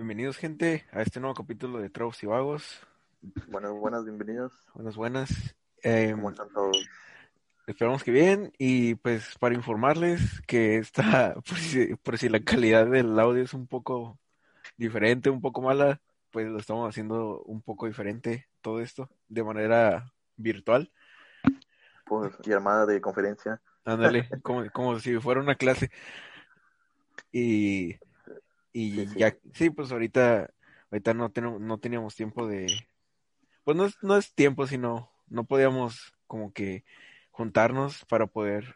Bienvenidos, gente, a este nuevo capítulo de Trabos y Vagos. Buenas, buenas, bienvenidos. Buenas, buenas. Eh, ¿Cómo están todos? esperamos que bien y pues para informarles que está, por si, por si la calidad del audio es un poco diferente, un poco mala, pues lo estamos haciendo un poco diferente todo esto de manera virtual. Por llamada de conferencia. Ándale, como, como si fuera una clase. Y, y Sí, sí. ya, sí, pues ahorita, ahorita no, tenemos, no teníamos tiempo de, pues no es, no es tiempo, sino no podíamos como que juntarnos para poder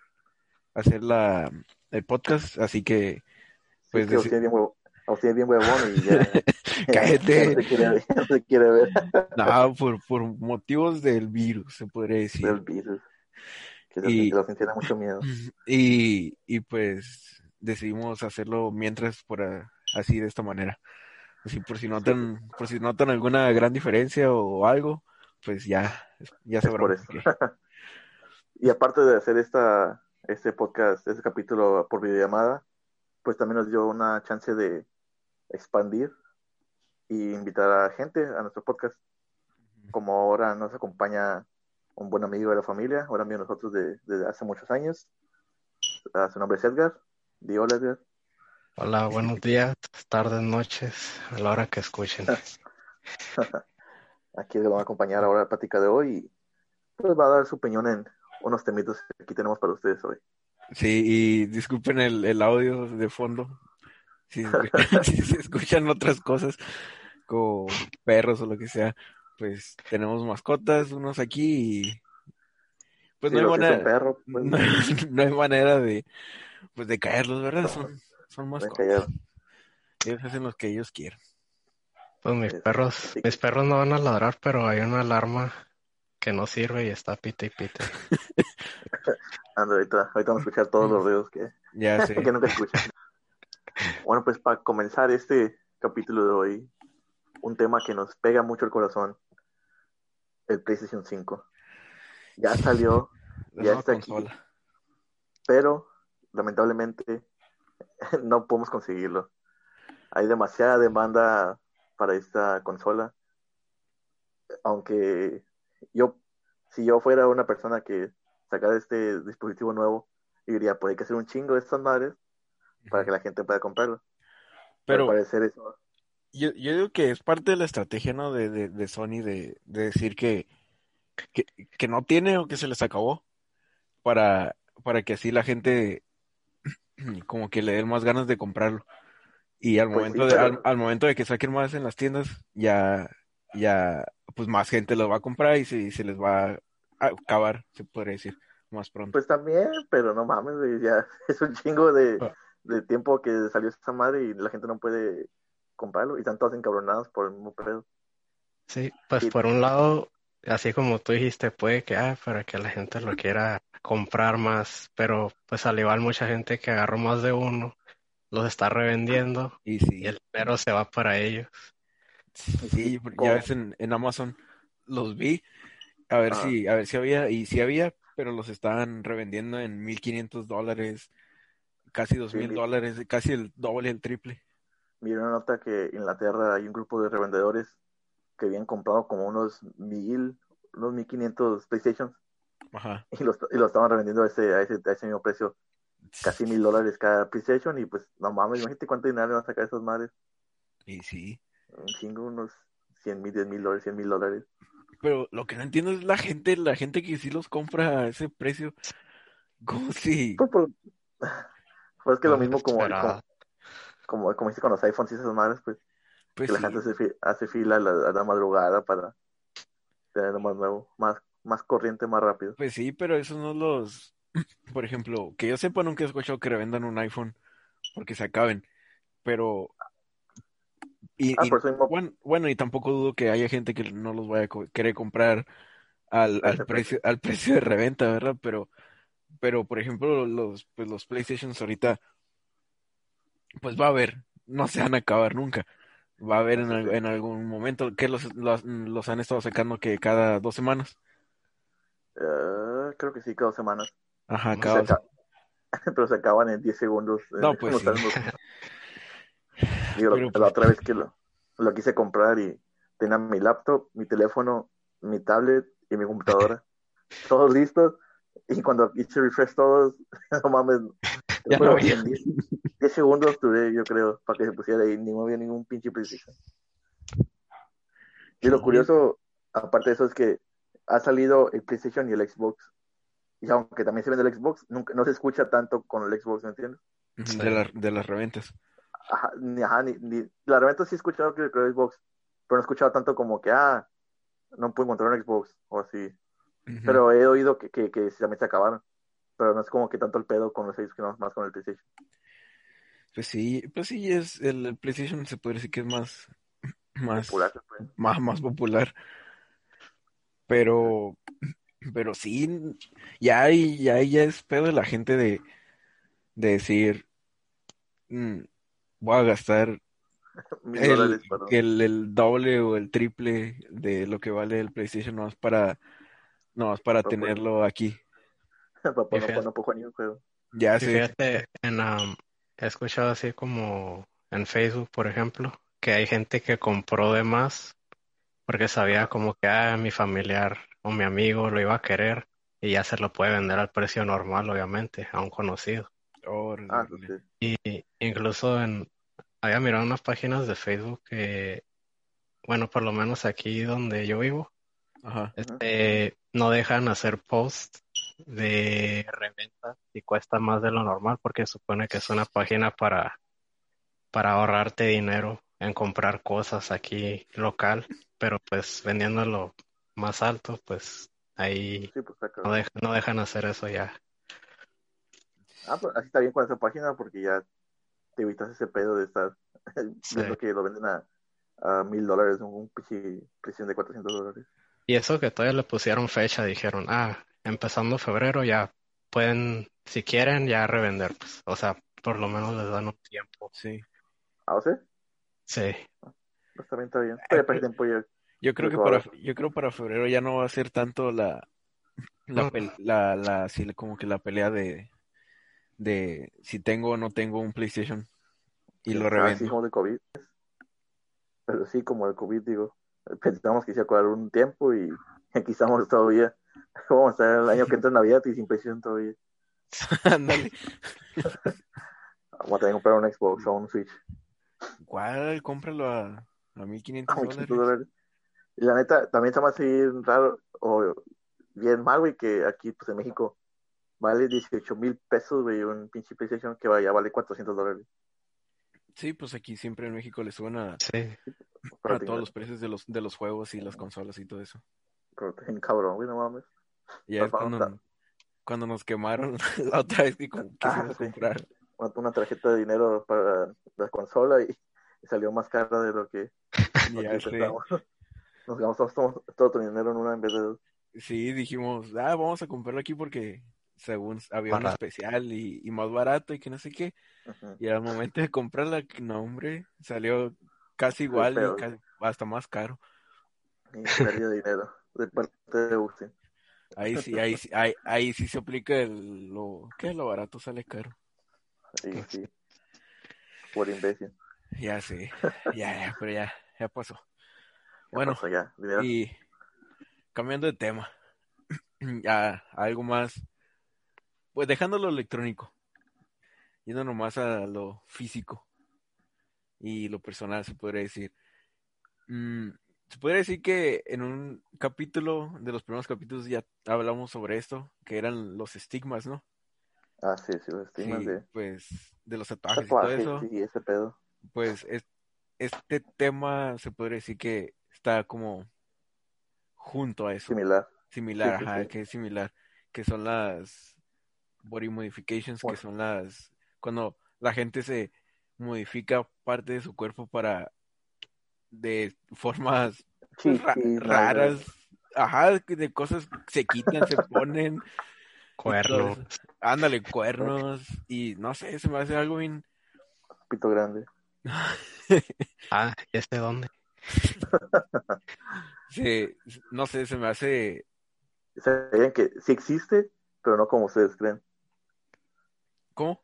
hacer la, el podcast, así que, pues, es que a usted bien huevón y ya, Cállate. no se quiere, ya no se quiere ver no, por, por motivos del virus, se podría decir. del virus. Que Y- que lo siente da mucho miedo. Y, y pues decidimos hacerlo mientras por a- así de esta manera. Así por si notan, por si notan alguna gran diferencia o algo, pues ya, ya Es por sabrán eso. Y aparte de hacer esta, este podcast, este capítulo por videollamada, pues también nos dio una chance de expandir y invitar a gente a nuestro podcast. Como ahora nos acompaña un buen amigo de la familia, ahora amigo de nosotros de- desde hace muchos años. Ah, su nombre es Edgar. Di hola, Edgar. Hola, buenos días, tardes, noches, a la hora que escuchen. Aquí le vamos a acompañar ahora a la plática de hoy y pues va a dar su opinión en unos temitos que aquí tenemos para ustedes hoy. Sí, y disculpen el, el audio de fondo. Si, si se escuchan otras cosas, como perros o lo que sea, pues tenemos mascotas, unos aquí y pues Sí, no hay manera, perro, pues, no, no hay manera de, pues de caerlos, ¿verdad? Son, son mascotas. callar. Ellos hacen lo que ellos quieran. Pues mis Sí, perros, sí. mis perros no van a ladrar, pero hay una alarma que no sirve y está pite y pite. Anda, ahorita, ahorita vamos a escuchar todos los ruidos que, Ya sé. que nunca escuchan. Bueno, pues para comenzar este capítulo de hoy, un tema que nos pega mucho el corazón, el PlayStation 5. Ya salió, La ya está aquí. consola. pero lamentablemente no podemos conseguirlo. Hay demasiada demanda para esta consola. Aunque yo, si yo fuera una persona que sacara este dispositivo nuevo, diría, pues hay que hacer un chingo de estas madres para que la gente pueda comprarlo. Pero Al parecer eso, yo, yo digo que es parte de la estrategia, ¿no? De, de, de Sony de, de decir que, que, que no tiene o que se les acabó para, para que así la gente como que le den más ganas de comprarlo. Y al Pues momento sí, de, al, al momento de que saquen más en las tiendas, ya, ya, pues más gente lo va a comprar y se, se les va a acabar, se podría decir, más pronto. pues también, pero no mames, güey, ya es un chingo de, Ah. de tiempo que salió esta madre y la gente no puede comprarlo y están todos encabronados por el mismo pedo. Sí, pues por un lado, así como tú dijiste, puede que, ah, para que la gente lo quiera comprar más, pero pues al igual mucha gente que agarró más de uno, los está revendiendo Y sí, y el dinero se va para ellos. sí, ya ves en, en Amazon los vi, a ver Ah. si, a ver si había, y si había, pero los estaban revendiendo en 1500 dólares, casi dos Sí, mil vi. dólares, casi el doble, el triple. Vi una nota que en Inglaterra hay un grupo de revendedores que habían comprado como unos mil, unos mil quinientos PlayStation Ajá. y los, y los estaban revendiendo a ese, a ese, a ese mismo precio, casi mil dólares cada PlayStation y pues no mames, imagínate cuánto dinero van a sacar esas madres, Y sí. un chingo, unos cien mil, diez mil dólares, cien mil dólares. Pero lo que no entiendo es la gente, la gente que sí los compra a ese precio. Como si, Pues, por- pues es que lo mismo como, como, desesperada. como, como dice con los iPhones y esas madres, pues, pues que la gente hace, fi- hace fila a la, a la madrugada para tener más nuevo, más, más corriente, más rápido. pues sí, pero esos no los, por ejemplo, que yo sepa nunca he escuchado que revendan un iPhone porque se acaben, pero y, Ah, y- mismo, bueno, bueno, y tampoco dudo que haya gente que no los vaya a co- querer comprar al, al precio, al precio de reventa, ¿verdad? Pero, pero por ejemplo, los, pues los PlayStations ahorita, pues va a haber, no se van a acabar nunca. Va a haber en, en algún momento que los, los, los han estado sacando que cada dos semanas. eh, creo que sí, cada dos semanas. Ajá, cada dos. pero se acaban en 10 segundos. No, eh, pues no sí. Digo, Pero, la pues- otra vez que lo, lo quise comprar y tenía mi laptop, mi teléfono, mi tablet y mi computadora. todos listos. Y cuando hice refresh todos, no mames, Ya no había. En 10, 10 segundos duré, yo creo, para que se pusiera ahí. Ni no había ningún pinche PlayStation. Y lo curioso, aparte de eso, es que ha salido el PlayStation y el Xbox. Y aunque también se vende el Xbox, nunca, no se escucha tanto con el Xbox, ¿me entiendes? De, la- de las reventas. Ajá, ni, ajá, ni, ni- la reventa sí he escuchado que el Xbox, pero no he escuchado tanto como que, ah, no puedo encontrar un Xbox o así. Pero he oído que, que, que también se acabaron. Pero no es como que tanto el pedo con los Xbox que no, más con el PlayStation. Pues sí, pues sí, es el, PlayStation se puede decir que es más, más, Popular, pues. más, más popular. Pero, pero sí, ya hay, ya, hay- ya es pedo de la gente de, de decir, mm, voy a gastar Mil el, dólares para... el, el doble o el triple de lo que vale el PlayStation nomás para, nomás para Para poder- tenerlo aquí. fíjate. no, no puedo jugar ni un juego. Ya sé, fíjate, en, um, he escuchado así como en Facebook, por ejemplo, que hay gente que compró de más porque sabía como que ah, mi familiar o mi amigo lo iba a querer y ya se lo puede vender al precio normal, obviamente, a un conocido. Ah, sí. Y incluso en, había mirado unas páginas de Facebook que, bueno, por lo menos aquí donde yo vivo, Ajá. este, no dejan hacer post de reventa y cuesta más de lo normal porque supone que es una página para, para ahorrarte dinero en comprar cosas aquí local, pero pues vendiéndolo más alto, pues ahí Sí, pues no, dejan hacer eso ya. Ah, pues así está bien con esa página porque ya te evitas ese pedo de estar Sí. viendo que lo venden a a mil dólares, un presión de 400 dólares. Y eso que todavía le pusieron fecha, dijeron, ah, empezando febrero ya pueden, si quieren, ya revender, pues. O sea, por lo menos les dan un tiempo. Sí. Ah, o sea, Sí. pues también está bien. Pero para tiempo ya. Yo creo que para, yo creo para febrero ya no va a ser tanto la, la, No. la, la, sí, como que la pelea de, de si tengo o no tengo un PlayStation y lo Así revendo. como de COVID. Pero sí, como el COVID, digo. Pensamos que se iba a acabar un tiempo y aquí estamos todavía. Vamos a estar el año que entra en Navidad y sin PlayStation todavía. Ándale. Vamos a tener que comprar un Xbox o un Switch. ¿Cuál? Cómpralo a, a 1500 a 500 dólares. dólares. Y la neta, también se me hace bien raro o bien mal, güey, que aquí, pues en México, vale 18 mil pesos, güey, un pinche PlayStation que ya vale 400 dólares. Sí, pues aquí siempre en México le suben a, Sí. A todos los precios de los, de los juegos y las consolas y todo eso. Pero bien cabrón, güey, no mames. Y ya es cuando, cuando nos quemaron la otra vez que com- Ah, quisimos sí. comprar. Una, una tarjeta de dinero para la consola y, y salió más cara de lo que, lo Ya que. Nos gastamos todo, todo tu dinero en una en vez de dos. Sí, dijimos, ah, vamos a comprarlo aquí porque según había un Barato. especial y, y más barato y que no sé qué. Y al momento de comprarla, no, hombre, salió casi igual y casi- hasta más caro. Y de dinero de parte de Austin. Ahí sí, ahí sí, ahí, ahí sí se aplica el, lo, ¿qué? Lo barato sale caro. Sí, sí. Por imbécil. Ya sé, ya, ya, pero ya, ya pasó. Bueno, pasó ya, dinero. y cambiando de tema, ya algo más, pues dejando lo electrónico, yendo nomás a lo físico y lo personal, se podría decir. Mm, se podría decir que en un capítulo, de los primeros capítulos, ya hablamos sobre esto, que eran los estigmas, ¿no? Ah, sí, sí, los estigmas Sí, de pues de los tatuajes y todo eso. sí, ese pedo. pues es- este tema se podría decir que está como junto a eso, Similar. similar, Sí, ajá, que es similar, que son las body modifications, que son las cuando la gente se modifica parte de su cuerpo para de formas ra- raras, ajá, que de cosas se quitan, se ponen, Cuernos. ándale, cuernos y no sé, se me hace algo bien Pito grande. Ah, ¿y este dónde? se, no sé, se me hace Sabían que sí existe, pero no como ustedes creen, ¿cómo?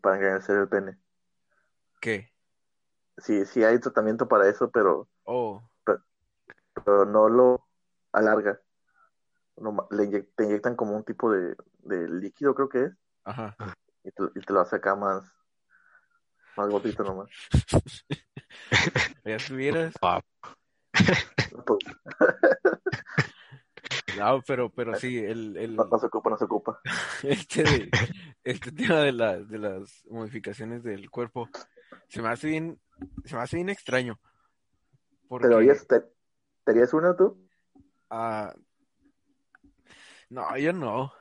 para engañarse el pene. ¿Qué? Sí, sí hay tratamiento para eso, pero, Oh, pero no lo alarga. No, le inyec- te inyectan como un tipo de, de líquido, creo que es, ajá. y te, y te lo hace acá más, más gordito nomás. Ya. Pues, No, pero, pero sí, el, el, no, no se ocupa, no se ocupa. este, de- este tema de, la, de las modificaciones del cuerpo se me hace bien, se me hace bien extraño. Porque, Pero oye, ¿te, ¿te harías uno tú? ah, no, yo no.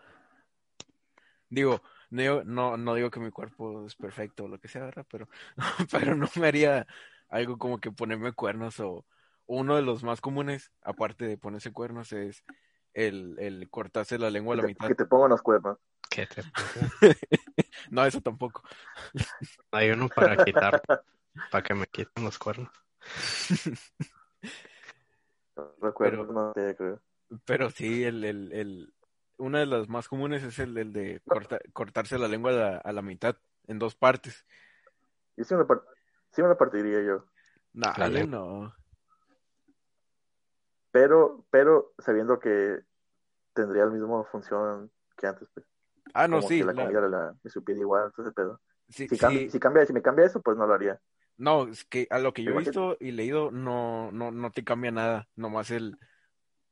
Digo, no, digo- no, no digo que mi cuerpo es perfecto o lo que sea, ¿verdad? Pero, pero no me haría algo como que ponerme cuernos o uno de los más comunes, aparte de ponerse cuernos, es el, el cortarse la lengua a la Que mitad. que te pongan los cuernos. ¿Qué te No, eso tampoco. Hay uno para quitar, para que me quiten los cuernos. Los cuernos no te creo. Pero sí, el, el, el, una de las más comunes es el, el de corta- cortarse la lengua a la, a la mitad, en dos partes. Yo sí me, la par- sí me la partiría yo. Lengua. no. Pero, pero sabiendo que tendría la misma función que antes, pues. Ah, no, como sí. que la la- comida la, me supiera igual, entonces pedo. sí, Si, sí. cambia, si cambia, si me cambia eso, pues no lo haría. No, es que a lo que yo he visto y leído no, no, no te cambia nada, nomás el,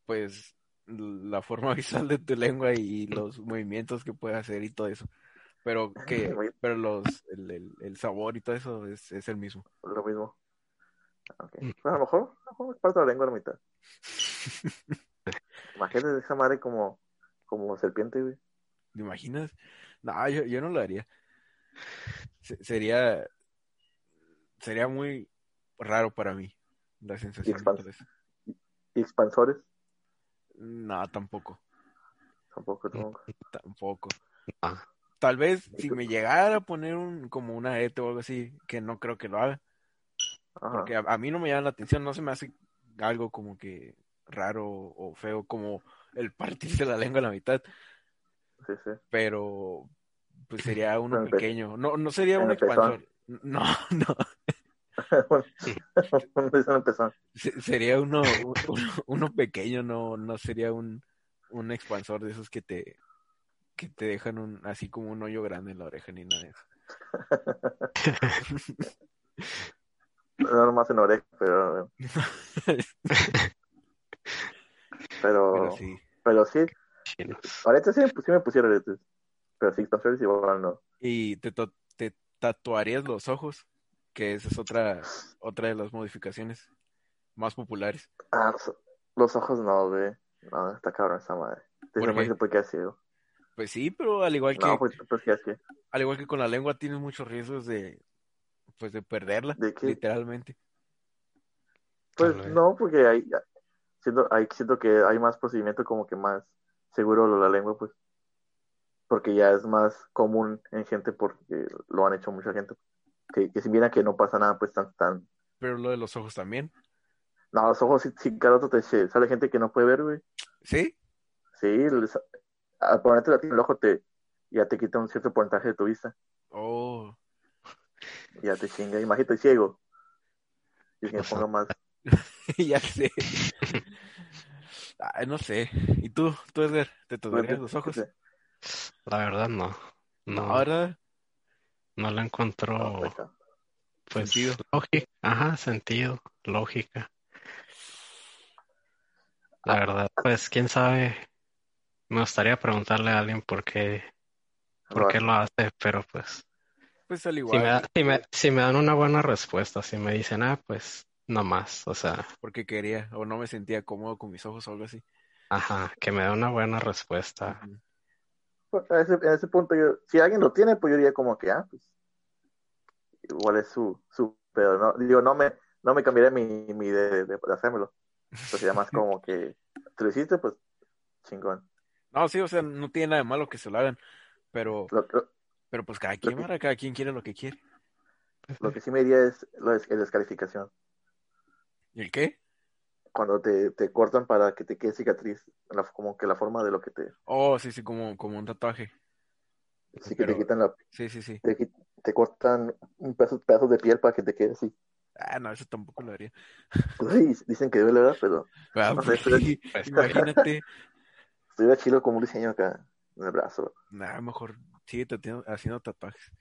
pues, la forma visual de tu lengua y los movimientos que puede hacer y todo eso. Pero que, pero los, el, el, el sabor y todo eso es, es el mismo. Lo mismo. Ok. Mm. Pues a lo mejor, a lo mejor me parto la lengua a la mitad. Imagínate esa madre como, como serpiente, güey. ¿Te imaginas? No, yo, yo no lo haría. Se- sería, sería muy raro para mí la sensación. de expans-. Y expansores, No, tampoco, tampoco, tampoco. tampoco. Ah, Tal vez ¿Y si me llegara a poner un, como una ET o algo así, que no creo que lo haga, Ajá. porque a, a mí no me llama la atención, no se me hace algo como que raro o feo como el partirse la lengua a la mitad, Sí, sí. pero pues sería uno pequeño, no, no sería un expansor, no, no, Sería uno, uno, uno pequeño, no, no sería un, un expansor de esos que te, que te dejan un, así como un hoyo grande en la oreja ni nada de eso. No nomás en oreja, pero, pero, Pero sí. pero sí, aretes sí, sí me pusieron aretes. Pero sí, expansores igual no. Y te, te tatuarías los ojos, que esa es otra, otra de las modificaciones más populares. Ah, los, ojos no, güey. No, está cabrón esa madre. ¿Por qué? se puede quedar ciego. Pues sí, pero al igual que, No, pues, pues ¿qué es que? al igual que con la lengua tienes muchos riesgos de, pues de perderla, ¿De qué? literalmente. Pues no, porque hay, siento, hay, siento que hay más procedimiento como que más seguro lo de la lengua, pues. Porque ya es más común en gente porque lo han hecho mucha gente. Que, que si mira que no pasa nada, pues tan, tan. Pero lo de los ojos también. No, los ojos sí, sí cada rato te sale gente que no puede ver, güey. ¿Sí? Sí, les- al ponerte la en el ojo te, ya te quita un cierto porcentaje de tu vista. Oh, Ya te chinga. Imagínate ciego. Y que me ponga más. ya sé. Ay, no sé. ¿Y tú, tú Edgar, te tatuarías los ojos? La verdad no. No, No, ¿verdad? No le encuentro No, pues, pues Sentido. lógica. Ajá, sentido, lógica. La verdad, pues quién sabe. Me gustaría preguntarle a alguien por qué, por qué lo hace, pero pues Pues al si igual, me, da- si me, si me dan una buena respuesta, si me dicen, ah, pues no más, o sea, porque quería o no me sentía cómodo con mis ojos o algo así. ajá, que me da una buena respuesta. Pues, a ese, en ese punto, yo, si alguien lo tiene, pues yo diría como que, ah, pues, igual es su, su pedo, ¿no? Digo, no me, no me cambiaría mi, mi idea de, de, de hacérmelo. Pues sería más como que, ¿te lo hiciste? Pues, chingón. No, sí, o sea, no tiene nada de malo que se lo hagan, pero, Lo, lo, pero pues cada quien. Cada quien quiere lo que quiere. lo que sí me diría es la des- descalificación. ¿Y el qué? Cuando te, te cortan para que te quede cicatriz, la- como que la forma de lo que te, Oh, sí, sí, como, como un tatuaje. sí que te quitan la, Sí, sí, sí. te, te cortan un pedazo, pedazos de piel para que te quede así. Ah, no, eso tampoco lo haría. Pues sí, dicen que duele, ¿verdad? Pero Ah, No sé, pues pero- sí, Pues, imagínate. estuviera chido como un diseño acá en el brazo. Nah, mejor sigue haciendo tatuajes.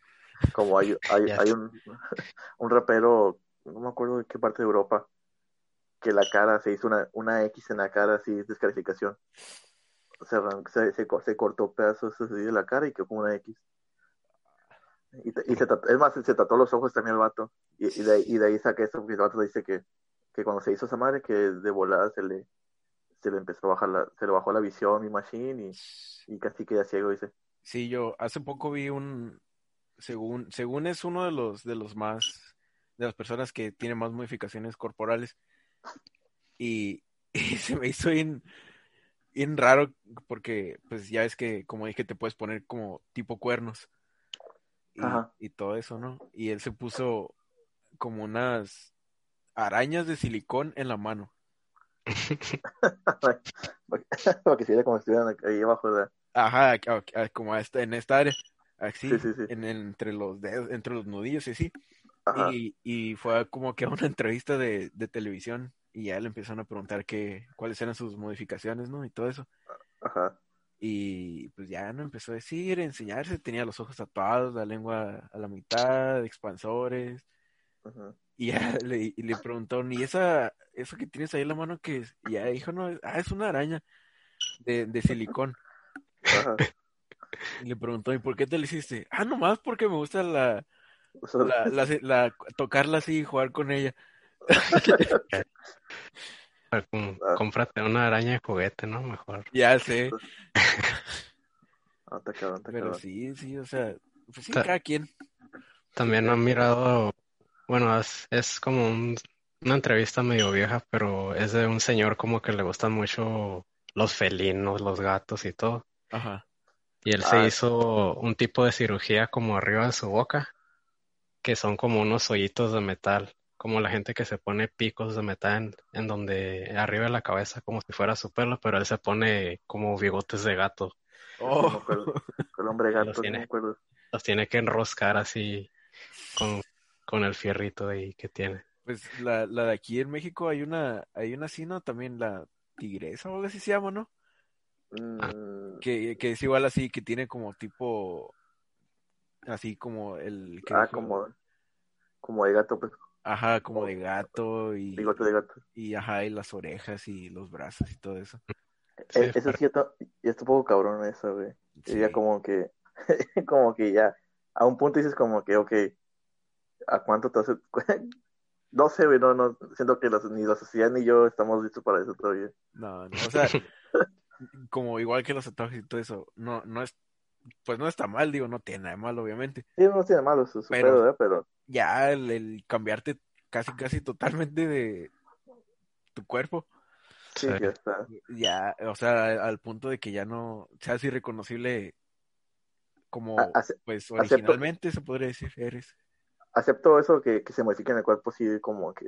Como hay, hay, hay un, un rapero, no me acuerdo de qué parte de Europa, que la cara se hizo una, una X en la cara, así, descalificación. O sea, se, co- se cortó pedazos así de la cara y quedó como una X. Y, y se es más, se tatuó los ojos también el vato. Y, y, de, y de ahí saqué eso, porque el vato dice que, que cuando se hizo esa madre, que de volada se le, se le empezó a bajar la, se le bajó la visión, mi machine, y, y casi queda ciego, dice. Sí, yo hace poco vi un, según, según es uno de los, de los más, de las personas que tiene más modificaciones corporales. Y, y se me hizo bien, bien raro porque, pues ya es que, como dije, te puedes poner como tipo cuernos y, Ajá. y todo eso, ¿no? Y él se puso como unas arañas de silicón en la mano. Para que se viera como si estuvieran ahí abajo, ¿verdad? Ajá, como en esta área, así, Sí, sí, sí. En, en- entre los dedos, entre los nudillos y así. Ajá. Y, y fue como que a una entrevista de, de televisión y ya le empezaron a preguntar que, cuáles eran sus modificaciones, ¿no? Y todo eso. Ajá. Y pues ya no empezó a decir, a enseñarse, tenía los ojos tatuados, la lengua a la mitad, expansores. Ujú. Y ya le, y le preguntaron, ¿y esa, eso que tienes ahí en la mano qué es? Y ya dijo, no, ah, es una araña de, de silicón. Ajá. Y le preguntó, ¿y por qué te la hiciste? Ah, nomás porque me gusta la, la, la, la- tocarla así y jugar con ella. com- Ah. Cómprate una araña de juguete, ¿no? Mejor. Ya sé, Ah, pero sí, sí, o sea, pues sí, Ta- cada quien. También han mirado, bueno, es, es como un- una entrevista medio vieja, pero es de un señor como que le gustan mucho los felinos, los gatos y todo. Ajá. Y él se Ah. hizo un tipo de cirugía como arriba de su boca, que son como unos hoyitos de metal, como la gente que se pone picos de metal en, en donde arriba de la cabeza, como si fuera su pelo, pero él se pone como bigotes de gato. No Oh. El hombre Los gato, no tiene. me acuerdo. Los tiene que enroscar así con, con el fierrito ahí que tiene. pues la, la de aquí en México hay una, hay una así, ¿no? También la tigresa o algo así se llama, ¿no? Mm, Que, que es igual así, que tiene como tipo, así como el que ah, dijo- como, como de gato, pues, ajá, como de gato y, bigote de gato. y ajá, y las orejas y los brazos y todo eso. Sí, Eh, eso sí, está, ya está un poco cabrón eso, güey. Y Ya Sí. como que, como que ya, a un punto dices como que, ok, ¿a cuánto te hace? No sé, güey, no, no, siento que los- ni la sociedad ni yo estamos listos para eso todavía. No, no, o sea, como igual que los tatuajes y todo eso, no, no es, pues no está mal, digo, no tiene nada de malo, obviamente. Sí, no tiene malo su, su Pero- pedo, ¿verdad? Pero, Ya el, el cambiarte casi, casi totalmente de tu cuerpo, sí, ya está. ya, o sea, al punto de que ya no seas irreconocible como, A- ace- pues, acepto. originalmente se podría decir, eres. Acepto eso que, que se modifique en el cuerpo, sí, como que,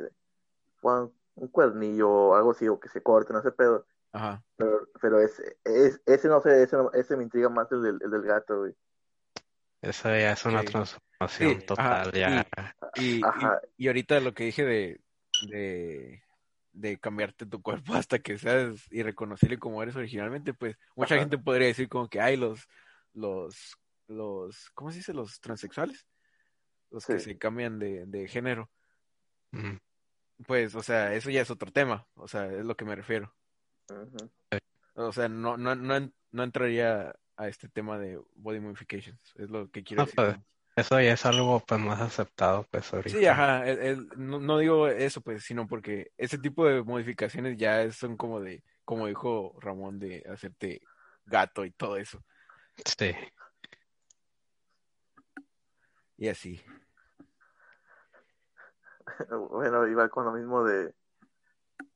bueno, un cuernillo o algo así, o que se corte, no sé, pedo. Ajá. Pero, pero ese, es, ese no sé, ese, no- ese me intriga más el del, el del gato, güey. Esa ya es una Sí. transformación Sí, total, ajá, ya. Y, y, Ajá. y ahorita lo que dije de, de, de cambiarte tu cuerpo hasta que seas irreconocible como eres originalmente, pues mucha Ajá. gente podría decir como que hay los, los, los, ¿cómo se dice? Los transexuales, los que se cambian de, de género. Pues, o sea, eso ya es otro tema, o sea, es lo que me refiero. O sea, no, no, no, no entraría a este tema de body modifications, es lo que quiero No, decir. pues, Eso ya es algo pues más aceptado pues Sí, ahorita. ajá, el- el- no, no digo eso pues, sino porque ese tipo de modificaciones ya son como de, como dijo Ramón, de hacerte gato y todo eso, Sí. y así. Bueno, iba con lo mismo de,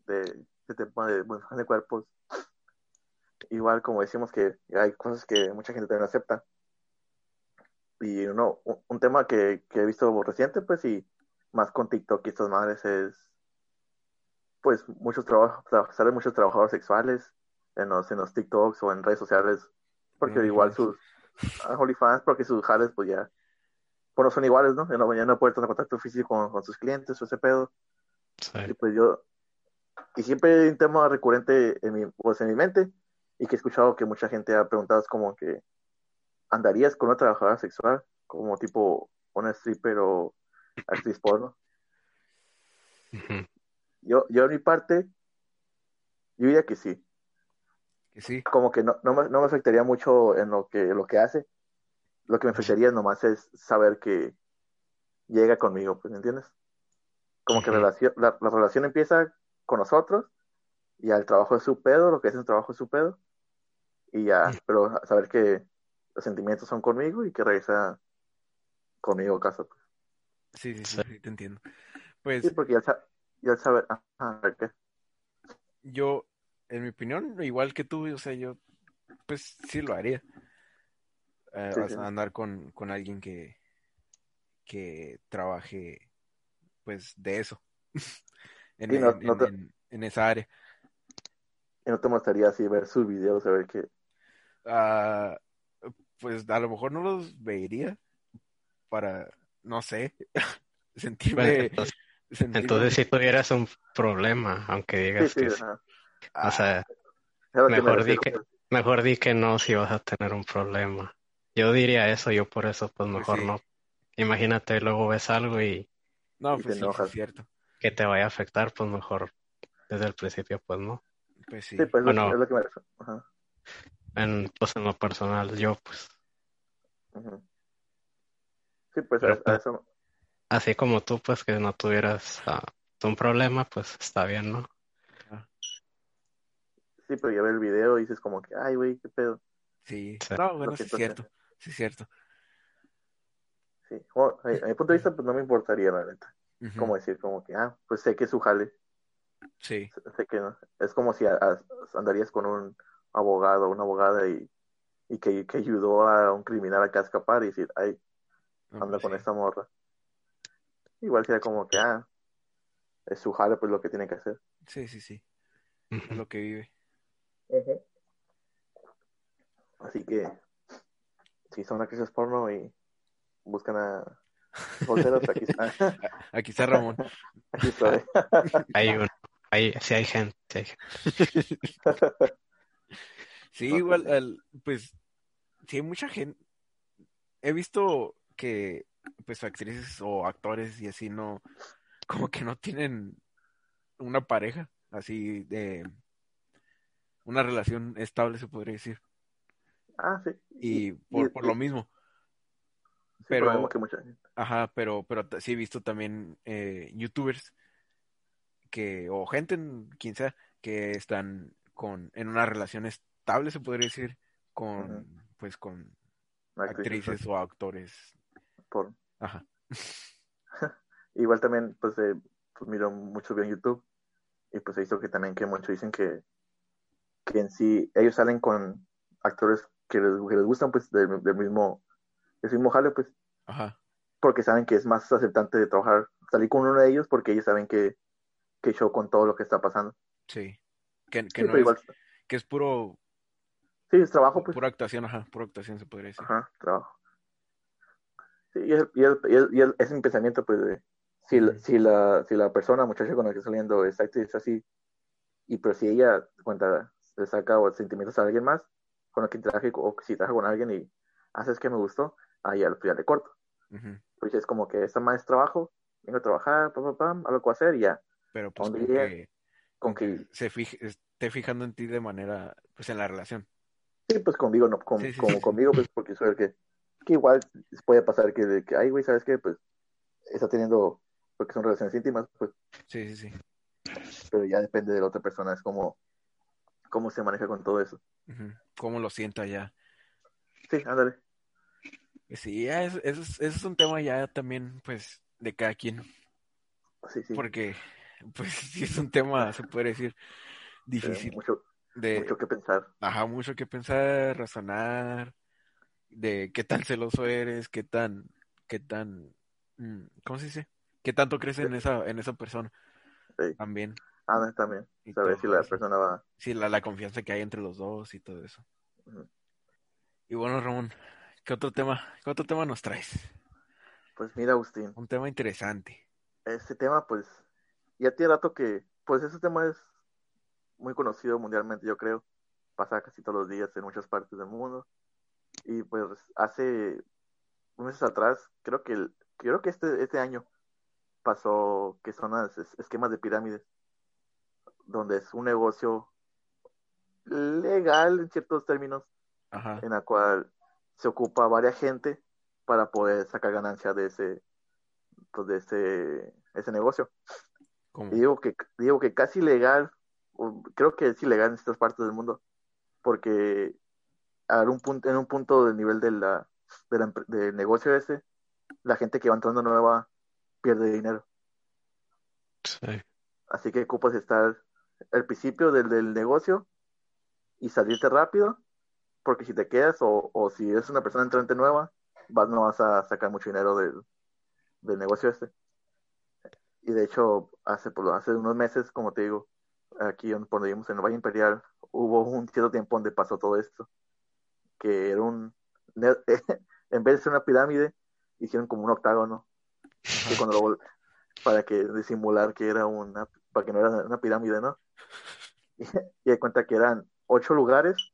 de, tema de modificación de cuerpos. Igual como decimos que hay cosas que mucha gente también acepta. Y uno, un, tema que, que he visto reciente, pues, y más con TikTok y estas madres es, pues, muchos trabajos, salen muchos trabajadores sexuales en los, en los TikToks o en redes sociales, porque En igual sus, OnlyFans, porque sus jales, pues ya, pues no son iguales, ¿no? En la mañana no puede tener contacto físico con, con sus clientes o ese pedo. Sí. Y pues yo, y siempre hay un tema recurrente en mi, pues en mi mente, y que he escuchado que mucha gente ha preguntado, es como que, ¿andarías con una trabajadora sexual? Como tipo una stripper o actriz porno. Yo, yo en mi parte, yo diría que sí. Que sí. Como que no, no, me, no me afectaría mucho en lo que, lo que hace. Lo que me afectaría nomás es saber que llega conmigo, pues, ¿me entiendes? Como que Ujú. relación, la, la relación empieza con nosotros, y ya el trabajo es su pedo, lo que es el trabajo es su pedo, y ya, pero saber que los sentimientos son conmigo y que regresa conmigo a casa. pues. Sí, sí, sí, te entiendo. Pues Sí, porque ya, ya saber, ajá, ¿qué? yo, en mi opinión, igual que tú, o sea, yo, pues sí lo haría. Eh, Sí, andar con, con alguien que, que trabaje, pues, de eso. En, Sí, no- en- no en- te- en- en esa área. Y no te gustaría así ver sus videos, saber que, Ah, pues a lo mejor no los vería para, no sé, Bueno, sentirme, entonces, sentirme- entonces si tuvieras un problema, aunque digas sí, que sí. ajá. O sea, a me mejor di que, pues. mejor di que no si vas a tener un problema. Yo diría eso, yo por eso pues Pues mejor sí. no. Imagínate, luego ves algo y no, y pues te sí, sí, enojas. es cierto. Que te vaya a afectar, pues mejor desde el principio pues no. Pues sí. Sí, pues es lo- Bueno. es lo que me refiero. Ajá. En, pues en lo personal, yo pues. Sí, pues Pero, a, a pues, eso, así como tú, pues que no tuvieras ah, un problema, pues está bien, ¿no? sí, pero ya ver el video y dices como que, ay, güey, qué pedo. Sí. Sí. No, bueno, sí es cierto. Sí es cierto. Sí, Bueno, a, a mi punto de vista, pues no me importaría, la neta. Como decir, como que, ah, pues sé que es su jale. Sí. Sé que no. Es como si a- a- andarías con un abogado, una abogada y, y que, que ayudó a un criminal acá a escapar y decir, ay, anda pues con sí. esta morra. Igual sería como que, ah, es su jale, pues lo que tiene que hacer. Sí, sí, sí. Es lo que vive. Así que, si son actrices porno y buscan a solteros, aquí está. Aquí está Ramón. Aquí estoy. Hay uno, hay, sí hay gente, sí hay gente. Sí, No, igual, pues, al- pues, sí hay mucha gente. He visto que, pues, actrices o actores y así no, como que no tienen una pareja, así de una relación estable, se podría decir. Ah, sí. Y por, y- por lo mismo, pero- que mucha gente. ajá, pero, pero sí he visto también eh, youtubers que, o gente, en- quien sea, que están con, en una relación estable, se podría decir, con, pues, con actrices actrices o actores. porno. Ajá. Igual también, pues, eh, pues miro mucho video en YouTube y pues he visto que también que muchos dicen que, que en sí ellos salen con actores que les, que les gustan, pues, del, del mismo, del mismo jale, pues, Ajá. porque saben que es más aceptante de trabajar, salir con uno de ellos porque ellos saben que, que show con todo lo que está pasando. Sí. Que, que Sí, no es, igual, que es puro, sí, es trabajo, pues, pura actuación, ajá, pura actuación se podría decir. ajá, trabajo. Sí, y, el, y, el, y, el- y el- es mi pensamiento, pues, de si, la- si, la, si la persona, muchacha con la que estoy saliendo es así, y pero si ella cuenta, le saca o sentimientos a alguien más, con el que trabaje, o si trabaja con alguien y haces que me gustó, ahí ya, ya le corto. Ujú. Pues es como que esta más trabajo, vengo a trabajar, pam, pam, pam, algo que hacer y ya. Pero pues ¿Dónde con que, Con que, se fije, esté fijando en ti de manera, pues en la relación. sí, pues conmigo, no, con, Sí, sí, como sí. conmigo, pues porque soy el que, que igual puede pasar que, que ay, güey, ¿sabes qué? Pues está teniendo, porque son relaciones íntimas, pues, Sí, sí, sí. pero ya depende de la otra persona, es como, cómo se maneja con todo eso. Ujú. ¿Cómo lo sienta ya? Sí, ándale. Sí, eso, es, es un tema ya también, pues, de cada quien. Sí, sí. Porque, pues, sí es un tema, se puede decir, Eh, difícil. mucho, De, mucho que pensar. ajá, mucho que pensar, razonar, de qué tan celoso eres, qué tan, qué tan, mm, ¿cómo se dice? ¿Qué tanto crees en esa, en esa persona Sí. también? Ándale también. Y Saber todo si la persona va. Sí, la, la confianza que hay entre los dos y todo eso. Y bueno, Ramón, ¿qué otro tema, qué otro tema nos traes? Pues mira, Agustín, Un tema interesante. este tema, pues, ya tiene rato que, pues, ese tema es muy conocido mundialmente, yo creo. Pasa casi todos los días en muchas partes del mundo. Y pues, hace meses atrás, creo que, el- creo que este, este año pasó que son las es- esquemas de pirámides, donde es un negocio legal en ciertos términos, Ajá. en la cual se ocupa varias gente para poder sacar ganancia de ese, pues, de ese, ese negocio. Y digo que, digo que casi legal, o creo que es ilegal en estas partes del mundo, porque a un punto, en un punto del nivel de la, de la del negocio ese, la gente que va entrando nueva pierde dinero. Sí. Así que ocupas estar al principio del, del negocio y salirte rápido, porque si te quedas o, o si eres una persona entrante nueva, vas, no vas a sacar mucho dinero del, del negocio este. Y de hecho, hace, pues, hace unos meses, como te digo, aquí donde vivimos en el Valle Imperial, hubo un cierto tiempo donde pasó todo esto, que era un, en vez de ser una pirámide, hicieron como un octágono, cuando lo para que disimular que era una, para que no era una pirámide, ¿no? Y, y de cuenta que eran ocho lugares,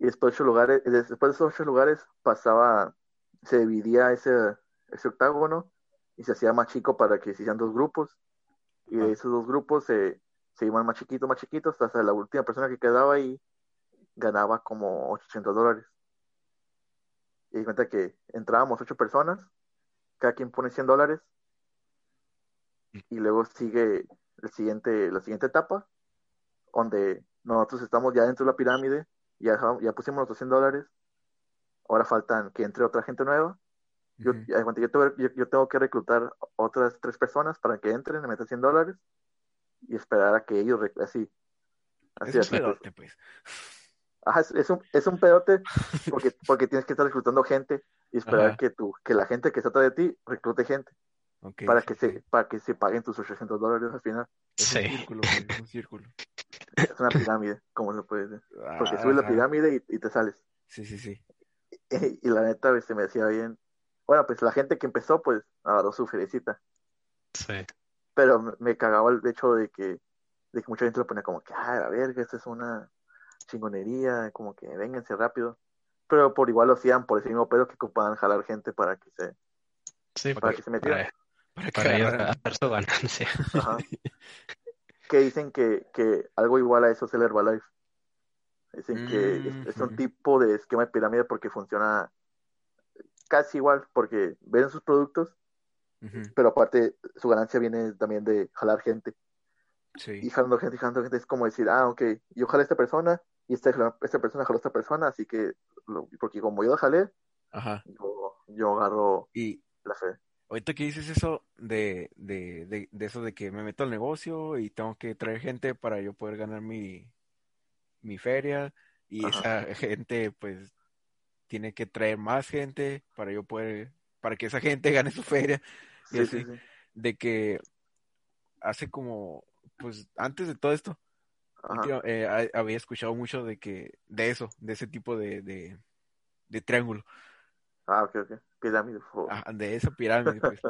y después de ocho lugares, después de esos ocho lugares pasaba, se dividía ese, ese octágono y se hacía más chico para que se hicieran dos grupos, y de Ajá. esos dos grupos se, se iban más chiquitos, más chiquitos, hasta la última persona que quedaba ahí ganaba como 800 dólares. Y cuenta que entrábamos ocho personas, cada quien pone 100 dólares, y luego sigue el siguiente, la siguiente etapa, donde nosotros estamos ya dentro de la pirámide, ya, ya pusimos los 100 dólares, ahora faltan que entre otra gente nueva. Yo, ya, cuenta, yo, tengo, yo, yo tengo que reclutar otras tres personas para que entren, me metan 100 dólares y esperar a que ellos, así, así, Es un así, pues. pedote, pues. Ajá, es, es un, es un pedote porque, porque tienes que estar reclutando gente y esperar Ajá. que, tu, que la gente que está atrás de ti reclute gente Ok, para, sí, que sí. se, para que se paguen tus 800 dólares al final. Es un Sí. círculo, pues, es un círculo. Es una pirámide, como se puede decir. Porque subes la pirámide y, y te sales. Sí, sí, sí. Y, la neta, pues, se me decía bien. Bueno, pues la gente que empezó, pues, agarró su felicita. Sí. Pero me, me cagaba el hecho de que, de que mucha gente lo ponía como que, ah, la verga, esto es una chingonería, como que vénganse rápido. Pero por igual lo hacían por ese mismo pedo que ocupaban jalar gente para que se, Sí, para que se metieran. para, Para que para su ganancia. Ajá. que dicen que, que algo igual a eso es el Herbalife. Dicen que es, es un tipo de esquema de pirámide porque funciona casi igual, porque venden sus productos, pero aparte su ganancia viene también de jalar gente. Y jalando gente, y jalando gente es como decir, ah, ok, yo jalé a esta persona y esta, esta persona jaló a esta persona, así que, lo- porque como yo la jalé, Ajá. yo, yo agarro Y la fe. Ahorita que dices eso de, de, de, de eso de que me meto al negocio y tengo que traer gente para yo poder ganar mi, mi feria y Ajá. esa gente pues tiene que traer más gente para yo poder, para que esa gente gane su feria y Sí, sí, así, sí. de que hace como, pues antes de todo esto, eh, ha- había escuchado mucho de que, de eso, de ese tipo de, de, de triángulo, Ah, ok, ok. Pirámide. oh. ah, de esa pirámide, pues,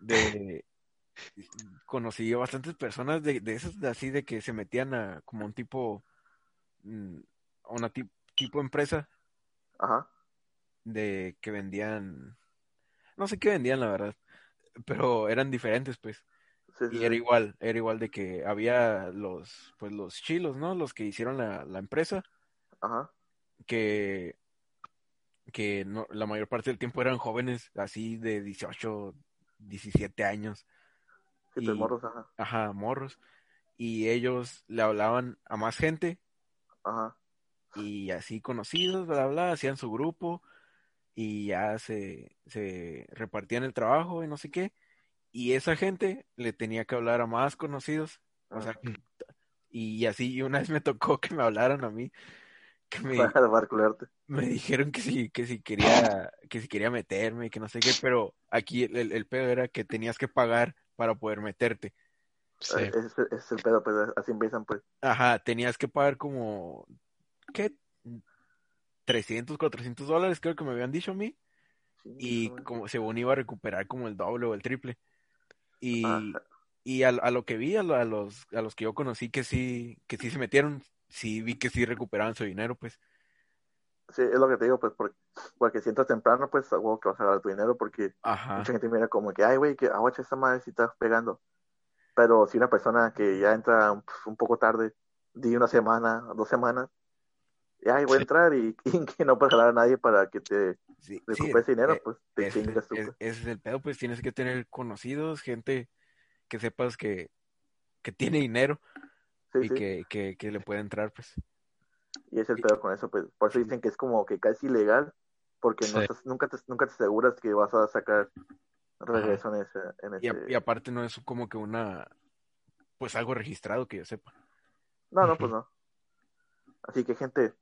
de conocí a bastantes personas de, de esas de así de que se metían a como un tipo mm, a una ti- tipo empresa Ajá. de que vendían no sé qué vendían la verdad pero eran diferentes pues Sí, sí, y era sí. igual era igual de que había los pues los chilos no los que hicieron la, la empresa Ajá. que que no, la mayor parte del tiempo eran jóvenes así de 18 17 años. Y- morros, ajá. ajá, morros, y ellos le hablaban a más gente. Ajá. y así conocidos, bla, bla, hacían su grupo. Y ya se, se repartían el trabajo y no sé qué, y esa gente le tenía que hablar a más conocidos, o sea, y así y una vez me tocó que me hablaran a mí, que me, Para barcularte. Me dijeron que si, que si quería, que si quería meterme, que no sé qué, pero aquí el, el, el pedo era que tenías que pagar para poder meterte. Sí. Ese es, es el pedo, pues así empiezan, pues. Ajá, tenías que pagar como, ¿qué? 300, 400 dólares, creo que me habían dicho a mí. y como según iba a recuperar como el doble o el triple. Y, Ajá. y a, a lo que vi, a, lo- a los, a los que yo conocí que sí, que sí se metieron, sí vi que sí recuperaban su dinero, pues. Sí, es lo que te digo, pues, porque, porque si entras temprano, pues, a huevo que vas a ganar tu dinero, porque Ajá. mucha gente mira como que, ay, güey, que aguacha esta madre si estás pegando. Pero si una persona que ya entra un, un poco tarde, di una semana, dos semanas, ay, voy a Sí. entrar y, y que no puedes jalar a nadie para que te Sí, sí, recuperes dinero, eh, pues te ese, chingas tú. es- pues. ese es el pedo, pues tienes que tener conocidos, gente que sepas que, que tiene dinero Sí, y sí. que, que, que le puede entrar, pues. Y es el pedo con eso, pues. Por eso dicen que es como que casi ilegal, porque no Sí. estás- nunca, te, nunca te aseguras que vas a sacar regreso en ese, en Y, a- ese- y aparte no es como que una, pues algo registrado que yo sepa. No, no, pues no. Así que, gente,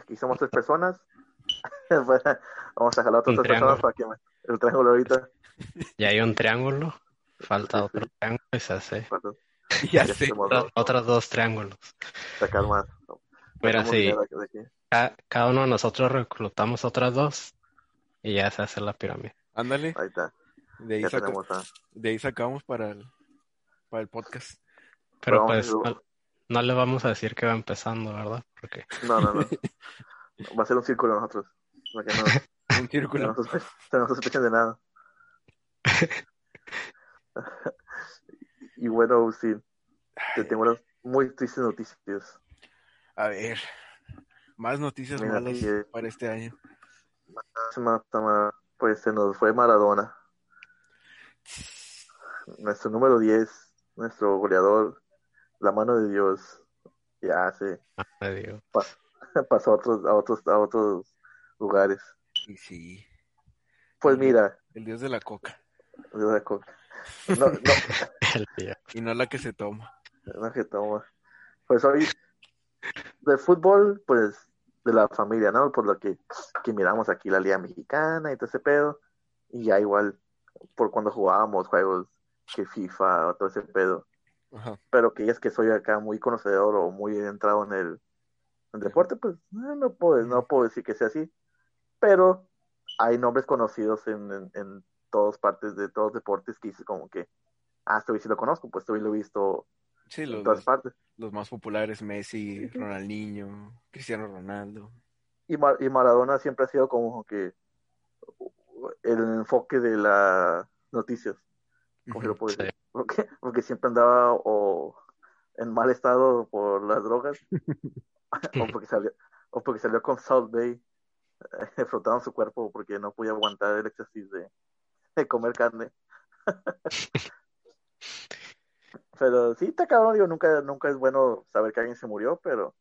aquí somos tres personas. Vamos a jalar a otras tres personas para que me... El triángulo ahorita. Ya hay un triángulo, falta Sí, otro triángulo y se hace. Ya Ya sé. Otros, dos. triángulos. sacar más. Sacamos sí, ca- cada uno de nosotros reclutamos otras dos y ya se hace la pirámide. Ándale, Ahí está. de ahí, Ya saca- tenemos a... de ahí sacamos para el, para el podcast. Pero pues no, no le vamos a decir que va empezando, ¿verdad? Porque No, no, no. Va a ser un círculo nosotros. Para que no, Un círculo. no, no sospechen de nada. y bueno, Agustín, te tengo unas muy tristes noticias. A ver, más noticias Mira, malas para este año. Pues se nos fue Maradona. Nuestro número 10, nuestro goleador, la mano de Dios, ya se me digo, pasó a otros, a otros, a otros lugares. Y sí, Pues mira, el dios de la coca. Dios de coca. no, no, el. Y no la que se toma. no que toma. Pues hoy, de fútbol, pues de la familia, ¿no? Por lo que, que miramos aquí la Liga Mexicana y todo ese pedo. Y ya igual, por cuando jugábamos juegos que FIFA o todo ese pedo. Ajá. pero que es que soy acá muy conocedor o muy entrado en el, en deporte, pues eh, no puedo, no puedo decir que sea así, pero hay nombres conocidos en, en, en todas partes de todos los deportes que dices como que, ah, esto sí lo conozco, pues esto lo he visto Sí, en los, todas partes. los más populares, Messi, Ronaldinho, Cristiano Ronaldo. Y, Mar- y Maradona siempre ha sido como que el enfoque de las noticias, como se lo puedo Sí. decir, porque, porque siempre andaba o en mal estado por las drogas o porque salió o porque salió con Salt Bay eh, frotando su cuerpo porque no podía aguantar el éxtasis de, de comer carne. pero sí, está cabrón, digo, nunca, nunca es bueno saber que alguien se murió, pero,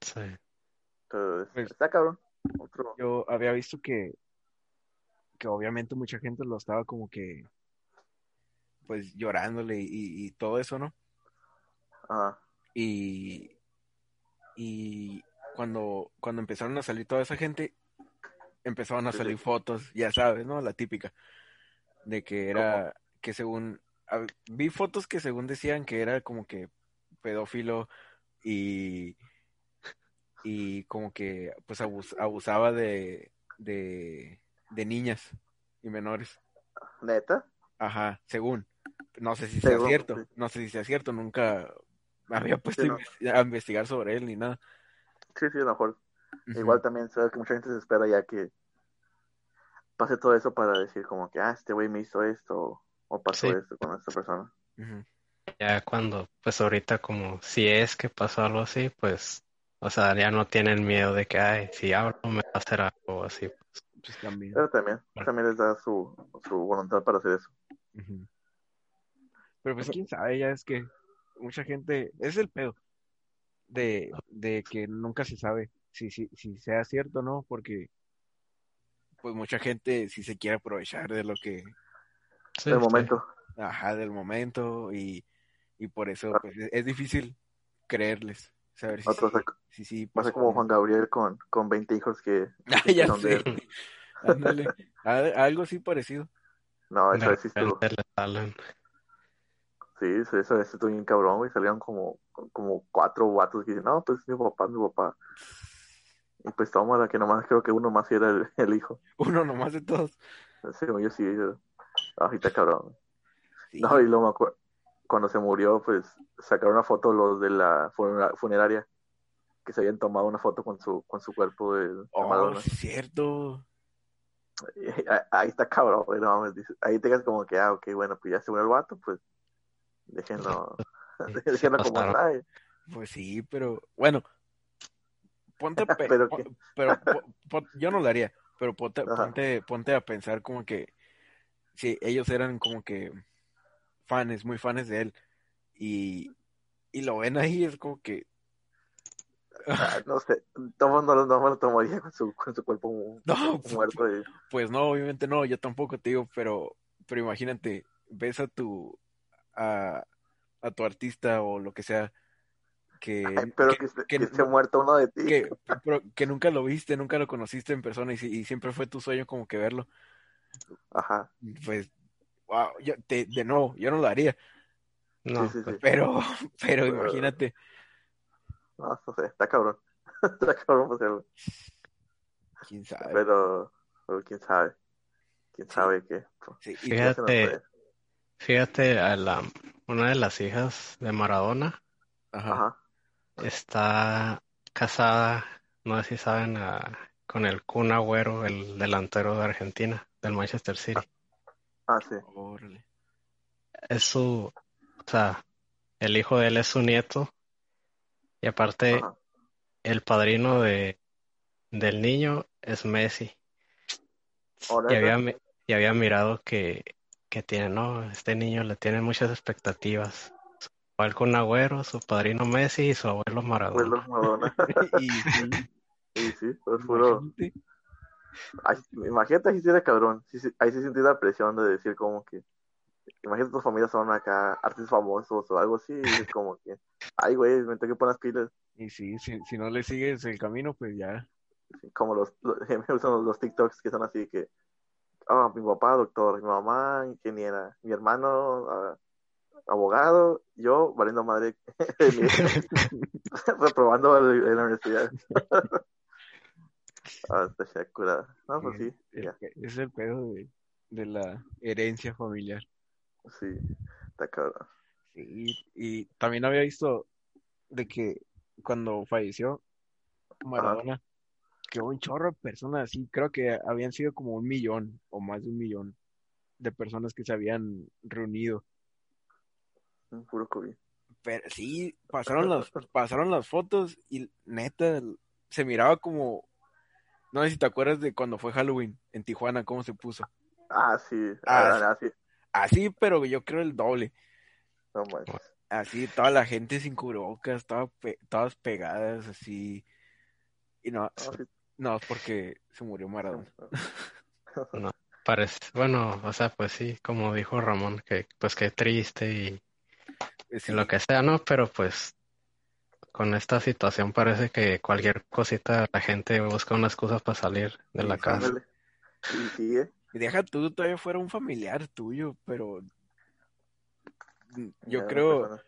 Sí. pero es- Pues- está cabrón. Otro, Yo había visto que, que obviamente mucha gente lo estaba como que, pues llorándole y, y todo eso, ¿no? ah, Y, y cuando, cuando empezaron a salir toda esa gente, empezaron a salir sí. fotos, ya sabes, ¿no? La típica, de que era, que según, a- vi fotos que según decían que era como que pedófilo y, y como que pues abus- abusaba de, de, de niñas y menores. neta, Ajá, según. No sé si sea cierto, sí. no sé si sea cierto, nunca me había puesto Sí, a no. investi- a investigar sobre él ni nada. sí, sí, a lo mejor. Igual también sabes que mucha gente se espera ya que pase todo eso para decir como que, ah, este güey me hizo esto o pasó Sí. esto con esta persona. Ya cuando, pues ahorita como si es que pasó algo así, pues, o sea, ya no tienen miedo de que, ay, si hablo me va a hacer algo así. Pues, Pues también. Pero también, también les da su, su voluntad para hacer eso. Pero pues quién sabe, ya es que mucha gente, es el pedo de, de que nunca se sabe si, si, si sea cierto o no, porque pues mucha gente si se quiere aprovechar de lo que, sí, el sí. momento. ajá, del momento y, y por eso Ah. pues, es, es difícil creerles, saber si Otros, sí, si sí Va a ser pasó como no. Juan Gabriel con, con 20 hijos que, Ah, que ya son sé. él. Ándale, a- algo así parecido. No, eso repente le salen. Sí, eso, eso, eso estuvo bien cabrón, güey. Salieron como, como cuatro vatos que dicen, no, pues mi papá, mi papá. Y pues toma que nomás creo que uno más era el, el hijo. Uno nomás de todos. Según yo sí. yo- Ahorita cabrón. Sí. No, y luego me acuerdo, cuando se murió, pues sacaron una foto los de la funera- funeraria que se habían tomado una foto con su con su cuerpo de, de Oh, sí, es cierto. Ahí- Ahí está cabrón, güey, no Ahí te quedas como que, ah, ok, bueno, pues ya se murió el vato, pues déjenlo, déjenlo como está. Pues sí, pero bueno, ponte, pe- ¿Pero pero po- po- yo no lo haría, pero ponte, Ajá. ponte, ponte a pensar como que si ellos eran como que fans, muy fans de él y, y lo ven ahí, es como que Ah, no sé, no, lo- no me lo tomaría con su, con su cuerpo mu- no, muerto. y- pues no, obviamente no, yo tampoco te digo, pero, pero imagínate, ves a tu a, a tu artista o lo que sea que, Ay, pero que- que, se, que que no- se ha muerto uno de ti. que, pero que nunca lo viste, nunca lo conociste en persona y siempre fue tu sueño como que verlo, Ajá, pues, wow, yo, te- de nuevo, yo no lo haría, No, sí, sí, sí. pero, pero Pero- imagínate, No, no sé, está cabrón. está cabrón hacerlo. quién sabe. Pero, pero quién sabe. Quién sabe qué. Fíjate, fíjate, a la, una de las hijas de Maradona ajá, Ajá. está casada, no sé si saben, a- con el Kun Agüero, el delantero de Argentina, del Manchester City. Ah, sí. órale. Es su, o sea, el hijo de él es su nieto y aparte Ajá. el padrino de, del niño es Messi. Y había, y había mirado que, que tiene, no, este niño le tiene muchas expectativas. Igual con Agüero, su padrino Messi y su abuelo Maradona. Abuelo Madonna. Y sí, Sí, sí, pues puro. imagínate. Ay, imagínate si era cabrón. Sí, sí, ahí sí sentí la presión de decir como que. Imagínate tus familias son acá artistas famosos o algo así. Y es como que. Ay, güey, me tengo que poner las pilas. Y sí, si, si no le sigues el camino, pues ya. Como los, los, los, los TikToks que son así que. Ah, mi papá, doctor, mi mamá, ingeniera, mi hermano, ah, abogado, yo, valiendo madre, reprobando en la universidad. Ah, está curada. No, pues sí, Es, ya, es el pedo de, de la herencia familiar. sí, está cabrón. Sí, y también había visto de que cuando falleció Maradona, que un chorro de personas así, creo que habían sido como un millón o más de un millón de personas que se habían reunido. Un puro COVID. Pero sí, pasaron las, pasaron las fotos y neta, se miraba como, no sé si te acuerdas de cuando fue Halloween en Tijuana, cómo se puso. Ah, sí, Ah, ah, ah, sí, Así, pero yo creo el doble. no manches. Así, toda la gente sin cubrebocas, toda pe- todas pegadas, así. Y no, No, sí, no, es porque se murió Maradona. Parece, bueno, o sea, pues sí, como dijo Ramón, que pues qué triste y, y Sí, lo que sea, ¿no? Pero pues con esta situación parece que cualquier cosita la gente busca una excusa para salir de la Sí, casa. ándale. Y sigue. y deja tú, todavía fuera un familiar tuyo, pero yo Ya, creo persona.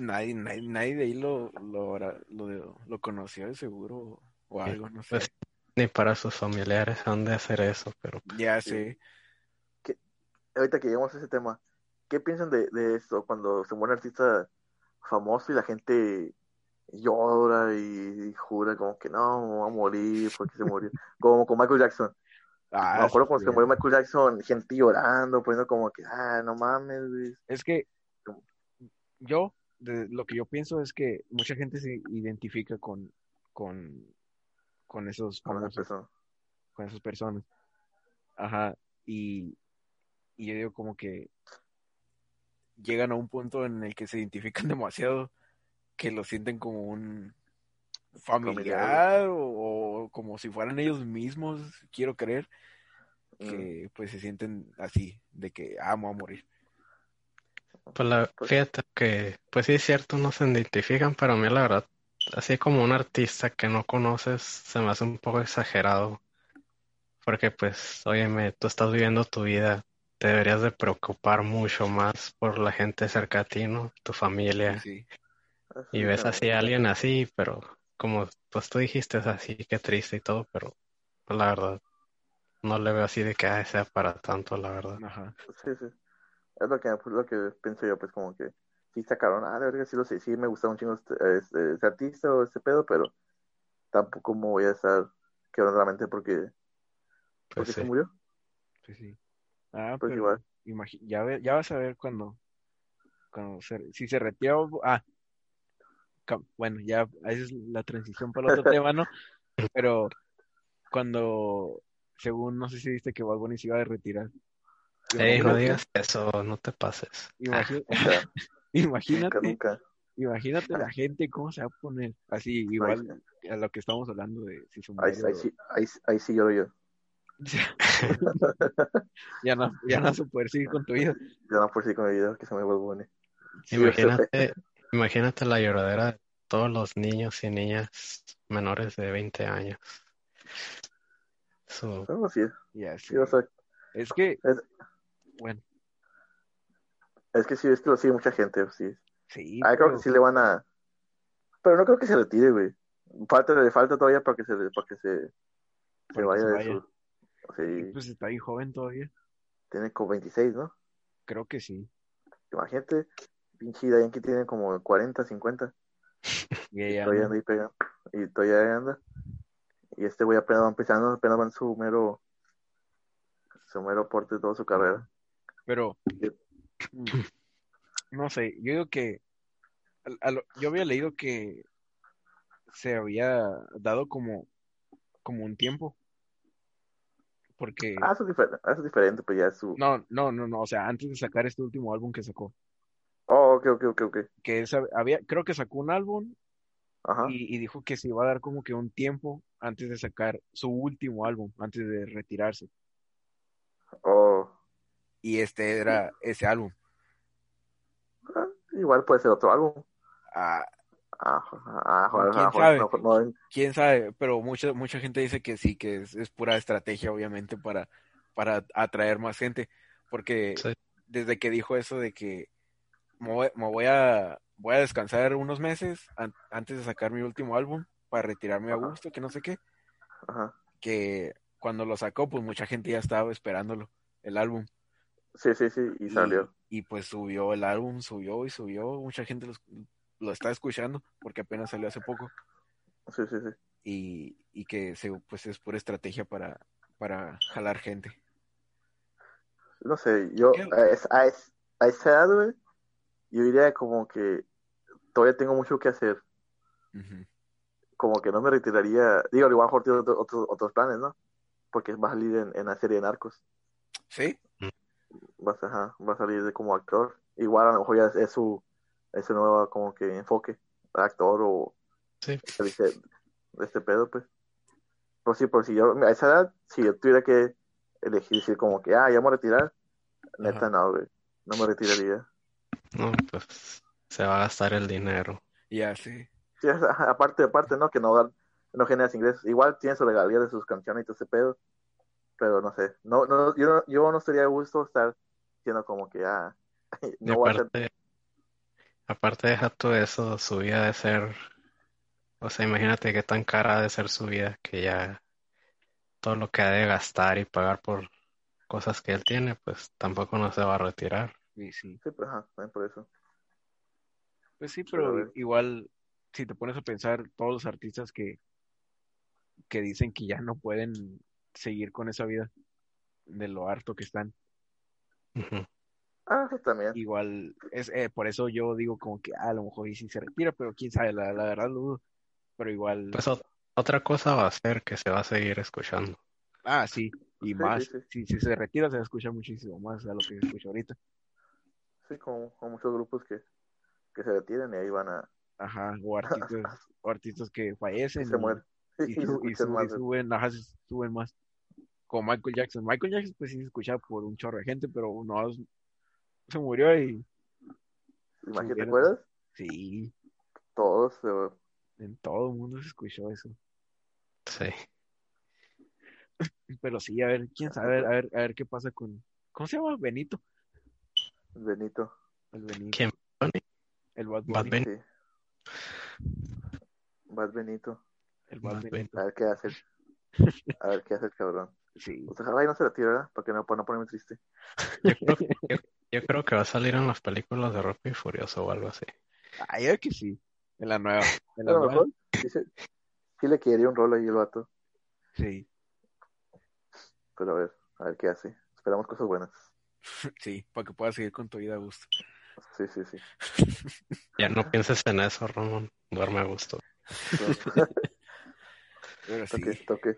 nadie, nadie, nadie de ahí lo, lo, lo, lo conoció de seguro o algo, no sé. pues ni para sus familiares han de hacer eso, pero Ya Sí. sé. Ahorita que llegamos a ese tema, ¿qué piensan de, de esto cuando se muere un artista famoso y la gente llora y, y jura como que no, voy a morir porque se murió? Como con Michael Jackson. Ah, me acuerdo cuando se murió Michael Jackson, gente llorando, poniendo como que, ah, no mames. Es que yo, de, lo que yo pienso es que mucha gente se identifica con, con, con esos Con esa famosos, persona. con esas personas. Ajá, y, y yo digo como que llegan a un punto en el que se identifican demasiado que lo sienten como un familiar o, o como si fueran ellos mismos, quiero creer, Mm. que pues se sienten así, de que amo a morir. pues la, Pues- fíjate que pues sí es cierto, no se identifican, pero a mí la verdad, así como un artista que no conoces, se me hace un poco exagerado, porque pues, óyeme, tú estás viviendo tu vida, te deberías de preocupar mucho más por la gente cerca a ti, ¿no? Tu familia. Sí, Y ves así a alguien así, pero como pues tú dijiste, es así que triste y todo, pero pues, la verdad, no le veo así de que ah, sea para tanto, la verdad. Ajá. Sí, sí. Es lo que, pues, lo que pienso yo, pues como que sí sacaron, ah, de verdad sí lo sé, sí me gusta un chingo este, este, este artista o este pedo, pero tampoco me voy a estar quebrando la mente porque, Pues porque se sí. murió. Sí, sí. Ah, Pues pero igual. ya, ve- ya vas a ver cuando, cuando se, si se retira. o- Ah, bueno, ya esa es la transición para el otro tema, ¿no? Pero cuando, según, no sé si viste que Bad Bunny se iba a retirar. Ey, no que- digas eso, no te pases. Imagínate, nunca. imagínate la gente cómo se va a poner así, igual a lo que estamos hablando de si se Ahí, ahí, sí, ahí, ahí sí lloro yo. ya no, ya no vas a poder seguir con tu vida. Yo no por sí con mi vida que se me vuelve Sí, Imagínate, imagínate la lloradera de todos los niños y niñas menores de 20 años. Eso, No, sí, Ya sé. sí, o sea, Es que, Es- bueno, es que sí, es que lo sigue mucha gente, sí. sí, Ah, creo pero- que sí le van a. Pero no creo que se retire, güey. Falta, le falta todavía para que se, para que se, se Para que vaya se de vaya. su. Sí, pues está ahí joven todavía. tiene como 26, ¿no? Creo que sí. Imagínate, pinche Dayan que tiene como 40, 50. Y ella todavía anda ahí pegando. Y todavía anda. Y este güey apenas va empezando, apenas va en su mero. Su mero porte de toda su carrera. Pero, no sé, yo digo que, al- a lo- yo había leído que se había dado como, como un tiempo. Porque, Ah, eso es diferente, eso es diferente, pues ya es su. no, no, no, no, o sea, antes de sacar este último álbum que sacó, ok, ok, ok, ok. que había, creo que sacó un álbum Ajá. y, y dijo que se iba a dar como que un tiempo antes de sacar su último álbum, antes de retirarse. Oh. Y este era ese álbum. Ah, igual puede ser otro álbum. Ah, ¿Quién sabe? no, no, quién sabe, pero mucha, mucha gente dice que sí, que es, es pura estrategia, obviamente, para, para atraer más gente. Porque Sí. desde que dijo eso de que me voy, me voy a, voy a descansar unos meses an- antes de sacar mi último álbum para retirarme a gusto, que no sé qué, Ajá. que cuando lo sacó, pues mucha gente ya estaba esperándolo, el álbum. Sí, sí, sí, y salió. Y pues subió el álbum, subió y subió, mucha gente lo, lo está escuchando porque apenas salió hace poco. Sí, sí, sí. y, y que se, pues es pura estrategia para, para jalar gente. No sé, yo a, es- a, a esa edad, güey, yo diría como que todavía tengo mucho que hacer. Como que no me retiraría. Digo, igual mejor tiene otro- otros otros planes, ¿no? Porque va a salir en, en la serie de Narcos. ¿Sí? Va, a- ajá, va a salir de como actor. Igual a lo mejor ya es, es su, es su nuevo como que enfoque. Actor o Sí. este, este pedo, pues. Pero sí, por si yo, a esa edad, si yo tuviera que elegir decir como que, ah, ya me voy a retirar, neta Ajá. no, güey. No me retiraría. No, pues se va a gastar el dinero. Ya, sí. Sí, aparte, aparte, ¿no? Que no, dan- no generas ingresos. Igual tiene su regalía de sus canciones y todo ese pedo. Pero no sé. No, no, yo, no, yo no estaría a gusto estar diciendo como que, ah, Y no voy a hacer. aparte, aparte deja todo eso, su vida de ser, o sea, imagínate qué tan cara de ser su vida que ya todo lo que ha de gastar y pagar por cosas que él tiene, pues tampoco no se va a retirar. Sí, sí. Sí, pues, ajá, también por eso. Pues sí, Pero igual, si te pones a pensar, todos los artistas que, que dicen que ya no pueden seguir con esa vida de lo harto que están. Ah, eso también. igual, es eh, por eso yo digo como que ah, a lo mejor y si se retira, pero quién sabe, la, la verdad dudo. Pero igual, Pues ot- otra cosa va a ser que se va a seguir escuchando. ah, sí, y Sí, más, sí, sí. Si, si se retira se va a escuchar muchísimo más a lo que se escucha ahorita. Sí, como, como muchos grupos que, que se retiran y ahí van a. Ajá, o artistas, o artistas que fallecen se y- mueren. y, Y, se su- y escuchan su- más. y suben, ajá, suben más. Como Michael Jackson. Michael Jackson, pues sí se escucha por un chorro de gente, pero no se murió y Imagínate, ¿te acuerdas? sí, Todos. en todo el mundo se escuchó eso. Sí. Pero sí, a ver, quién sabe, a ver, a ver qué pasa con. ¿Cómo se llama? Benito. Benito. El Benito. ¿Quién? El Bad Bad. Bunny. Sí. Vas Benito. El Más Bad Benito. A ver qué hace. A ver qué hace el cabrón. Sí. Pues ojalá y no se la tire, ¿verdad? Para que no, para no ponerme triste. Yo creo, yo, yo creo que va a salir en las películas de Rápido y Furioso o algo así. Ah, yo que sí. En la nueva. En la nueva. sí, sí le quedaría un rol ahí el vato. Sí. Pero a ver, a ver qué hace. Esperamos cosas buenas. Sí, para que puedas seguir con tu vida a gusto. Sí, sí, sí. Ya no pienses en eso, Ramón. Duerme a gusto. Pero sí. toque, toque.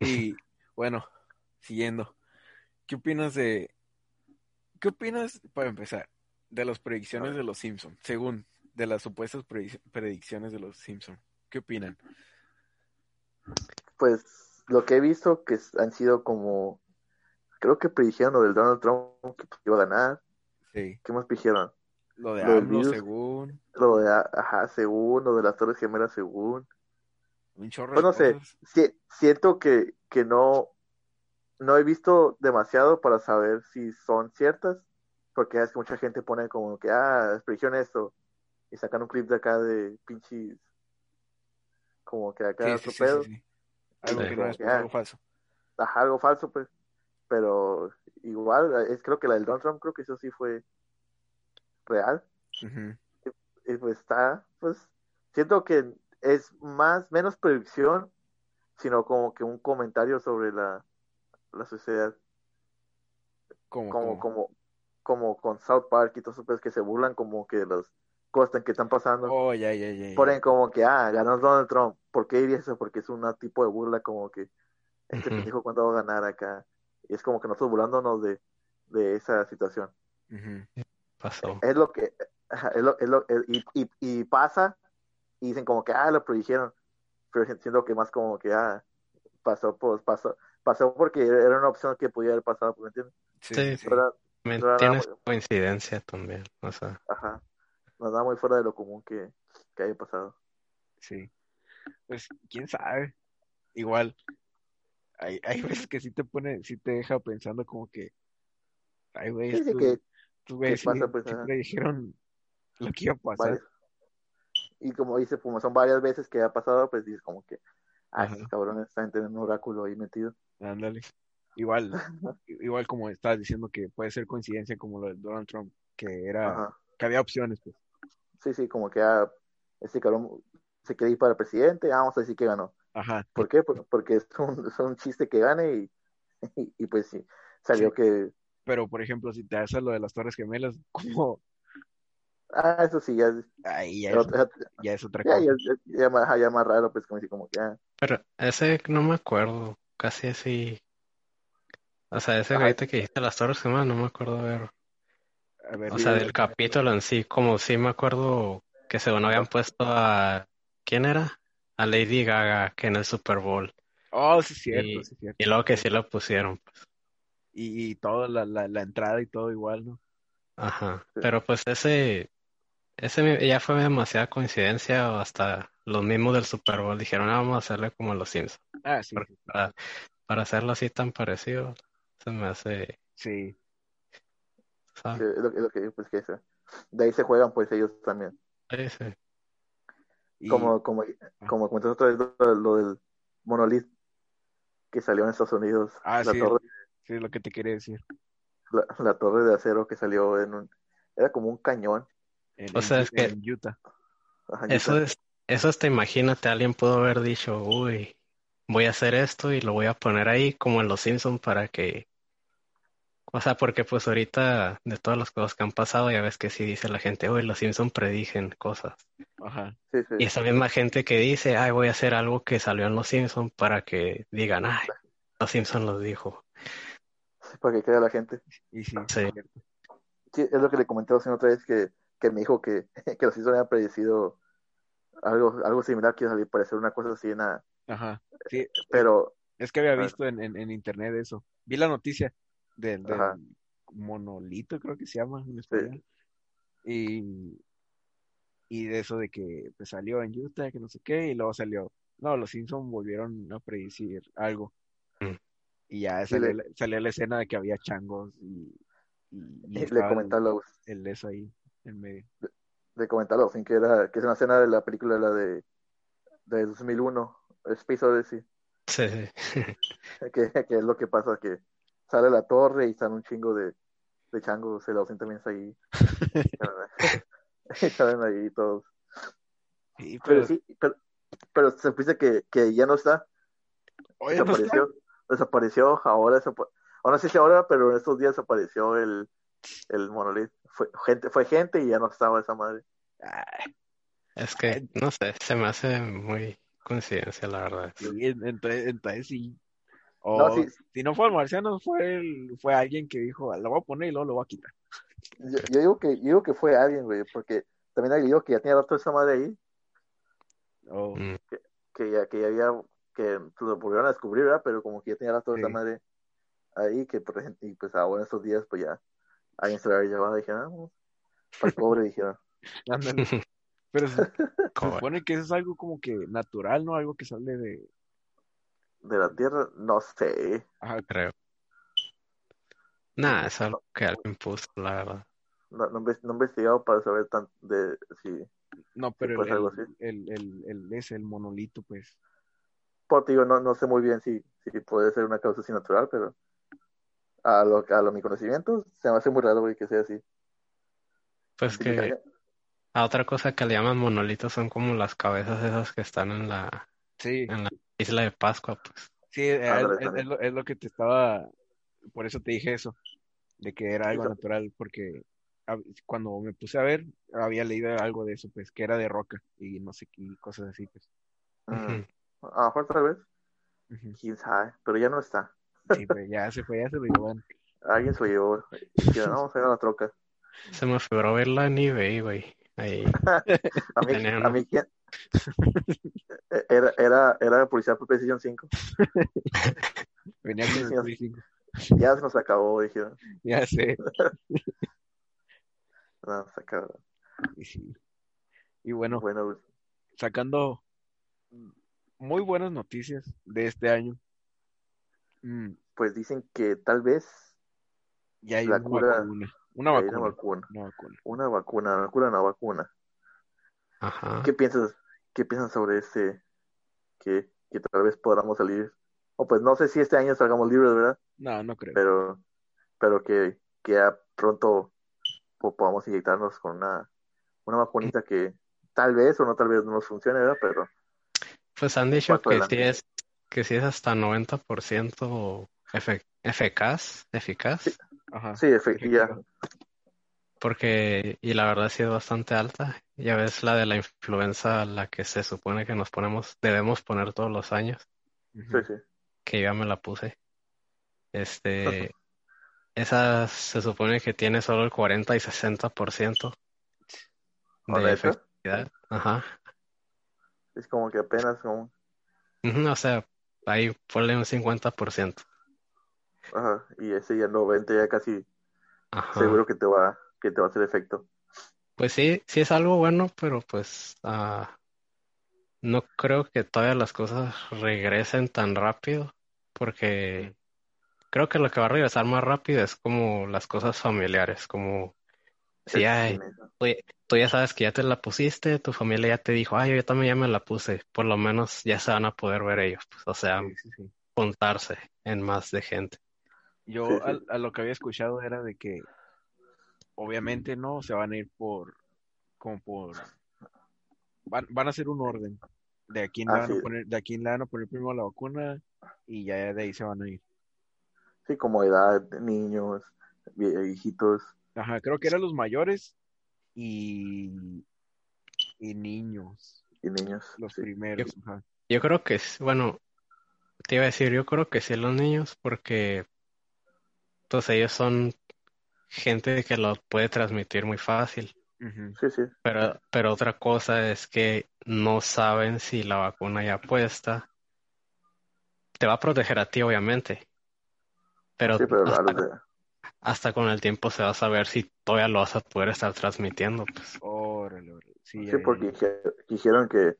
Y bueno, siguiendo. ¿Qué opinas de... ¿Qué opinas, para empezar, de las predicciones de los Simpsons? Según de las supuestas predic- predicciones de los Simpsons. ¿Qué opinan? Pues lo que he visto que han sido como. Creo que predijeron lo del Donald Trump que pues, iba a ganar. Sí. ¿Qué más predijeron? Lo de virus. según... Lo de, ajá, según, lo de las Torres Gemelas, según. Un chorro Pues no sé, si- siento que, que no, no he visto demasiado para saber si son ciertas, porque es que mucha gente pone como que, ah, predijeron esto, y sacan un clip de acá de pinches, como que acá Sí, sí, sí. Algo Sí. que no es Ya. algo falso. ajá, algo falso, pues, pero igual, es creo que la del Donald Trump, creo que eso sí fue real, y pues está, pues, siento que es más, menos predicción, sino como que un comentario sobre la, la sociedad. Como, como, como- como, como con South Park y todos esos pues, que se burlan como que de las cosas que están pasando. Oh, ya, ya, ya. ya. Ponen como que, ah, ganó Donald Trump. ¿Por qué diría eso? Porque es un tipo de burla como que este Ujú. pendejo cuándo va a ganar acá. Y es como que nosotros burlándonos de, de esa situación. Pasó. Es lo que, ajá, es lo, es lo, es- y, y, y pasa y dicen como que, ah, lo predijeron. Pero siento que más como que, ah, pasó, pues pasó, pasó porque era una opción que podía haber pasado, ¿me entiendes? Sí, Sí, Tienes coincidencia también. O sea, Ajá. Nos da muy fuera de lo común que, que haya pasado. Sí. Pues, quién sabe. Igual, hay, hay veces que sí te pone, sí te deja pensando como que, ay, güey, Sí, que güeyes sí, pasa, pues, sí ajá. predijeron lo que iba a pasar. varias. Y como dice, como son varias veces que ha pasado, pues dices como que, ah, estos cabrones están teniendo un oráculo ahí metido. Ándale. Igual, igual como estabas diciendo que puede ser coincidencia como lo de Donald Trump, que era, Ajá. que había opciones, pues. Sí, sí, como que ah, este cabrón se quiere ir para presidente, ah, vamos a decir que ganó. Ajá. ¿Por qué? Por- Porque es un, es un chiste que gane y, y, y pues sí, salió Sí. que, Pero, por ejemplo, si te haces lo de las Torres Gemelas, como, ah, eso sí, ya, es- ahí ya ya, es, ya, ya es otra ya, cosa. ya- ya más, ya más raro, pues como decir como que, ah, pero ese no me acuerdo. Casi así. O sea, ese ahorita que dijiste las Torres Gemelas, no me acuerdo ver. A ver, O sea, del capítulo en sí, como sí me acuerdo que según habían puesto a. ¿Quién era? A Lady Gaga, que en el Super Bowl. oh, sí es cierto, Y- sí es cierto. Y luego que sí lo pusieron. pues. Y, y toda la, la, la entrada y todo igual, ¿no? Ajá. Pero pues ese. Ese ya fue demasiada coincidencia. o Hasta los mismos del Super Bowl dijeron, "Ah, vamos a hacerle como los Simpsons. Ah, sí, Porque para, para hacerlo así tan parecido, se me hace. sí. es lo, es lo que, pues. De ahí se juegan pues ellos también. Sí, sí. Y, como, como, como comentas otra vez lo, lo del monolith que salió en Estados Unidos, Ah, la sí. torre, sí, es lo que te quería decir. la, la torre de acero que salió en un, era como un cañón. En, O sea, es que- en Utah. Ajá, Eso Utah. es, eso hasta imagínate, alguien pudo haber dicho, uy, voy a hacer esto y lo voy a poner ahí como en Los Simpsons para que, o sea, porque pues ahorita de todas las cosas que han pasado, ya ves que sí dice la gente, uy, Los Simpsons predijen cosas. Ajá. Sí, sí. Y esa misma gente que dice, ay, voy a hacer algo que salió en Los Simpsons para que digan, ay, Los Simpsons lo dijo. para que crea la gente. Y sí, Sí. Sí, es lo que le comenté a la otra vez que, que me dijo que, que los Simpsons habían predecido algo, algo similar que iba a parecer una cosa así, nada. Ajá. Sí, Pero, es que había visto en, en, en internet eso. Vi la noticia del, monolito, creo que se llama en español. Y, y de eso de que pues, salió en Utah, que no sé qué, y luego salió. No, los Simpsons volvieron a predecir algo. Mm. Y ya Sí, salió, le- la, salió la escena de que había changos y, y, y le a el, los, el eso ahí en medio. de comentarlo, sin que era, que es una escena de la película la de, de 2001, Space Odyssey, Sí, sí. que, que es lo que pasa, que sale la torre y salen un chingo de, de changos, el ausente también está ahí, salen ahí todos. Sí, Pero pero, sí, pero, pero se dice que, que ya no está, oye, no está. desapareció, desapareció, ahora desapa- ahora sí sé ahora, pero en estos días desapareció el, el monolith. Fue gente, fue gente y ya no estaba esa madre. Ay, Es que, no sé, se me hace muy coincidencia, la verdad. sí, entonces, entonces sí. O No, sí. si no fue el marciano, fue el, fue alguien que dijo, lo voy a poner y luego lo voy a quitar. Yo, yo digo que, yo digo que fue alguien, güey, porque también alguien dijo que ya tenía rato esa madre ahí, O, Mm, que ya, que ya había, que lo volvieron a descubrir, ¿verdad? Pero como que ya tenía rato esa Sí. madre ahí, que por ejemplo, y pues ahora en estos días, pues ya alguien se la había llevado y dijeron, ah, pues, para el pobre, dijeron. Pero se, supone que eso es algo como que natural, ¿no? Algo que sale de... De la tierra, no sé. Ajá, creo. Nada, es algo que alguien puso, la verdad. No, no, he no he investigado para saber tan de si no, pero pues, el, algo así. el, el, el, ese, el monolito, pues... Pues, digo, no, no sé muy bien si, si puede ser una causa así natural, pero a lo, a lo mi conocimiento se me hace muy raro, güey, que sea así. Pues Que a otra cosa que le llaman monolitos son como las cabezas esas que están en la, Sí, en la isla de Pascua, pues. sí, es, Ándale, es- es lo, es lo que te estaba... Por eso te dije eso, de que era algo natural, porque cuando me puse a ver, había leído algo de eso, pues, que era de roca y no sé qué, cosas así, pues. Mm, Ujú. a lo mejor tal vez, quién sabe, pero ya no está. Sí, pues ya se fue, ya se lo llevaron. Alguien se lo llevó. Y ya, no, vamos a ir a la troca. Se me figuró verla en eBay, güey. Ahí. A mí, a mí ¿quién? Era, era, era policía por PlayStation 5. Venía con el Sí, Play 5. Ya se nos acabó, dijeron. Ya sé. No, se acabó. Y sí. Y bueno, Bueno, sacando muy buenas noticias de este año. Mm, pues dicen que tal vez ya hay La una cura- vacuna. Una vacuna. una vacuna. Una vacuna. Una vacuna, una cura, una vacuna. Ajá. ¿Qué piensas, qué piensas sobre este? Que, que tal vez podamos salir. O pues no sé si este año salgamos libres, ¿verdad? No, no creo. Pero, pero que, que ya pronto po- podamos inyectarnos con una, una vacunita que tal vez o no tal vez no nos funcione, ¿verdad? Pero Pues han dicho que sí adelante. es, que sí es hasta 90% efe- eficaz, eficaz, Ajá. sí, efe- ya, porque, y la verdad sí es bastante alta. Ya ves la de la influenza, la que se supone que nos ponemos, debemos poner todos los años, sí, sí. que ya me la puse. Este, esa se supone que tiene solo el 40 y 60% ¿O de neta? efectividad. Ajá. Es como que apenas como, O sea, ahí ponle un 50%. Ajá, y ese ya 90 ya casi Ajá. seguro que te va, que te va a hacer efecto. Pues sí, sí es algo bueno, pero pues ah, no creo que todavía las cosas regresen tan rápido, porque creo que lo que va a regresar más rápido es como las cosas familiares, como si ay, tú, tú ya sabes que ya te la pusiste, tu familia ya te dijo, ay, yo también ya me la puse, por lo menos ya se van a poder ver ellos, pues, o sea, Sí, sí, sí. juntarse en más de gente. Yo Sí, sí. al- a, lo que había escuchado era de que obviamente no se van a ir por como por van, van a hacer un orden de a quién le Ah, van a poner de a quién le van a poner primero la vacuna y ya de ahí se van a ir. Sí, como edad, niños, vie- viejitos. Ajá, creo que eran los mayores y y niños, y niños. los sí. primeros, ajá. Yo creo que, es- bueno, te iba a decir, yo creo que sí los niños, porque pues ellos son gente que lo puede transmitir muy fácil. Sí, sí. Pero, pero otra cosa es que no saben si la vacuna ya puesta te va a proteger a ti, obviamente. Pero Sí, pero a hasta, los de- hasta con el tiempo se va a saber si todavía lo vas a poder estar transmitiendo, pues. Órale, órale. Sí, Sí, porque dijeron que,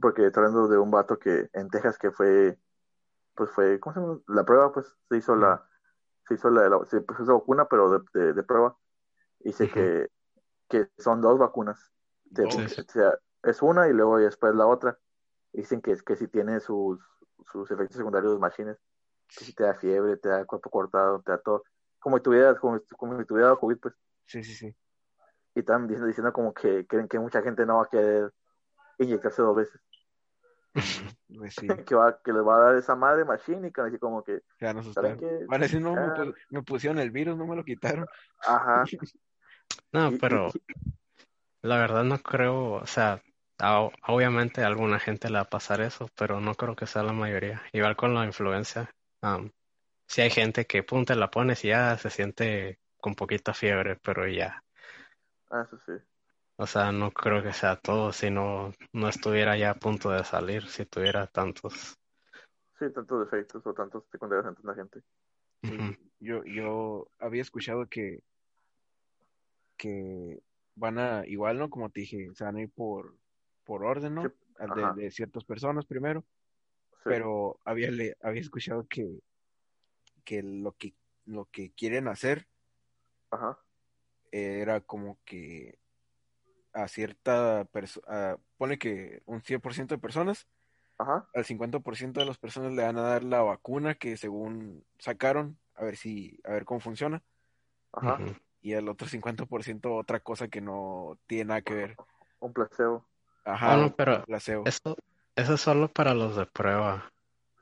porque hablando de un vato que en Texas que fue, pues fue, ¿cómo se llama? La prueba, pues se hizo la, se hizo la, la- se puso esa vacuna, pero de, de, de prueba. Dice que, que son dos vacunas. O sea, es una y luego después la otra. Dicen que, que si tiene sus, sus efectos secundarios machines, que si te da fiebre, te da cuerpo cortado, te da todo. Como si tuvieras, como, como si tuviera COVID, pues. Sí, sí, sí. Y están diciendo, diciendo como que creen que mucha gente no va a querer inyectarse dos veces. Pues sí. que, va, que les va a dar esa madre machine y que van a decir como que, Se van a ¿saben asustar. qué? Van a decir, no, me, Ah. pu- me pusieron el virus, no me lo quitaron. Ajá. No, pero la verdad no creo, o sea, obviamente a alguna gente le va a pasar eso, pero no creo que sea la mayoría. Igual con la influencia, sí hay gente que pum, te la pones y ya se siente con poquita fiebre, pero ya. Ah, eso sí. O sea, no creo que sea todo, si no, no estuviera ya a punto de salir, si tuviera tantos. Sí, tantos defectos o tantos secundarios en tanta gente. Yo, yo había escuchado que, que van a, igual, ¿no? Como te dije, se van a ir por, por orden, ¿no? Sí, De, de ciertas personas primero, Sí. pero había, le, había escuchado que, que lo que lo que quieren hacer Ajá. era como que a cierta persona, pone que un 100% de personas, Ajá. al 50% de las personas le van a dar la vacuna que según sacaron, a ver si, a ver cómo funciona, Ajá. Y el otro 50% otra cosa que no tiene nada que ver. Un placebo. Ajá, no, un pero placebo. Eso, eso es solo para los de prueba.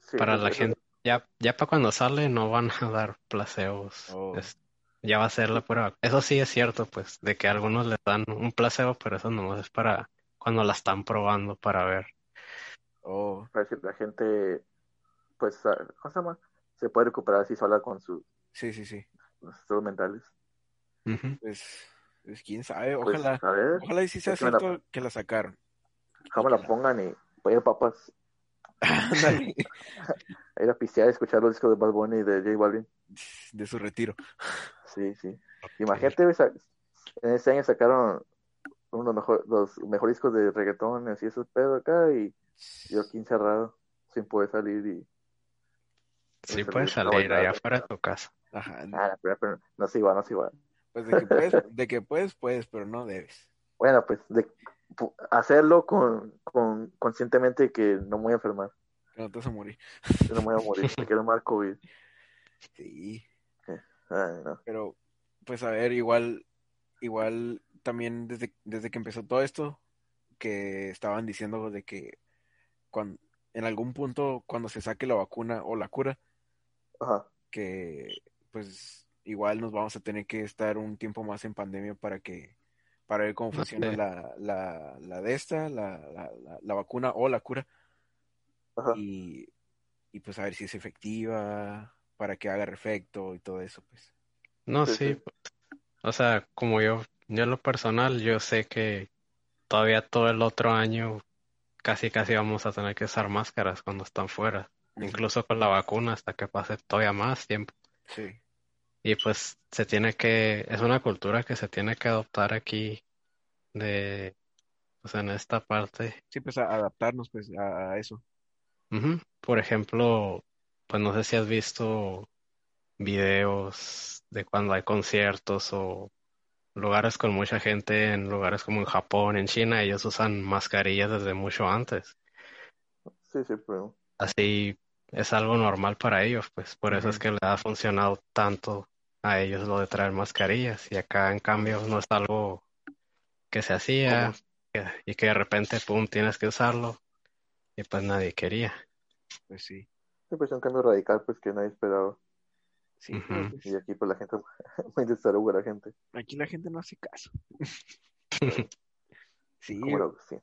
Sí, Para la gente, ya, ya para cuando sale no van a dar placebos. Oh. Es- ya va a ser la prueba. Eso sí es cierto, pues, de que a algunos les dan un placebo, pero eso nomás es para cuando la están probando para ver. Oh, para que la gente, pues, ah, ¿cómo se llama? Se puede recuperar así sola con sus sí, sí, sí. estados mentales. Pues, pues quién sabe, Pues, ojalá, a ver, ojalá y sí sea que la- cierto que la sacaron. ojalá me la pongan y voy a papas. Ándale, A ir a pistear y escuchar los discos de Bad Bunny y de J Balvin. de su retiro. Sí, sí. Imagínate, en ese año sacaron uno de los, mejor- los mejores discos de reggaetón, así esos pedos acá, y yo aquí encerrado, sin poder salir y... Sí puedes salir allá afuera de tu casa. Ajá, Ah, pero, pero no es igual, no es igual. pues de que puedes, de que puedes, puedes, pero no debes. Bueno, pues de, hacerlo con, con conscientemente que no me voy a enfermar, Que no te vas a morir. que no me voy a morir, que no me va a dar COVID. Sí, Ay, no. pero pues a ver, igual, igual también desde, desde que empezó todo esto, que estaban diciendo de que cuando, en algún punto cuando se saque la vacuna o la cura, Ajá. que pues igual nos vamos a tener que estar un tiempo más en pandemia para que para ver cómo funciona la, la, la de esta, la, la, la, la vacuna o la cura Ajá. y, y pues a ver si es efectiva para que haga efecto y todo eso pues No, Sí, o sea, como yo, yo en lo personal, yo sé que todavía todo el otro año casi casi vamos a tener que usar máscaras cuando están fuera, incluso con la vacuna hasta que pase todavía más tiempo. sí Y pues se tiene que, es una cultura que se tiene que adoptar aquí de, pues en esta parte. sí pues a adaptarnos pues a, a eso. Por ejemplo, pues no sé si has visto videos de cuando hay conciertos o lugares con mucha gente, en lugares como en Japón, en China, ellos usan mascarillas desde mucho antes. Sí, sí, pero... Así es algo normal para ellos, pues por eso es que les ha funcionado tanto a ellos lo de traer mascarillas y acá en cambio no es algo que se hacía que- y que de repente, pum, tienes que usarlo y pues nadie quería. pues sí Sí, pues un cambio radical, pues que nadie esperaba. sí pues, Y aquí, pues la gente, muy testaruga la gente. aquí la gente no hace caso sí sí.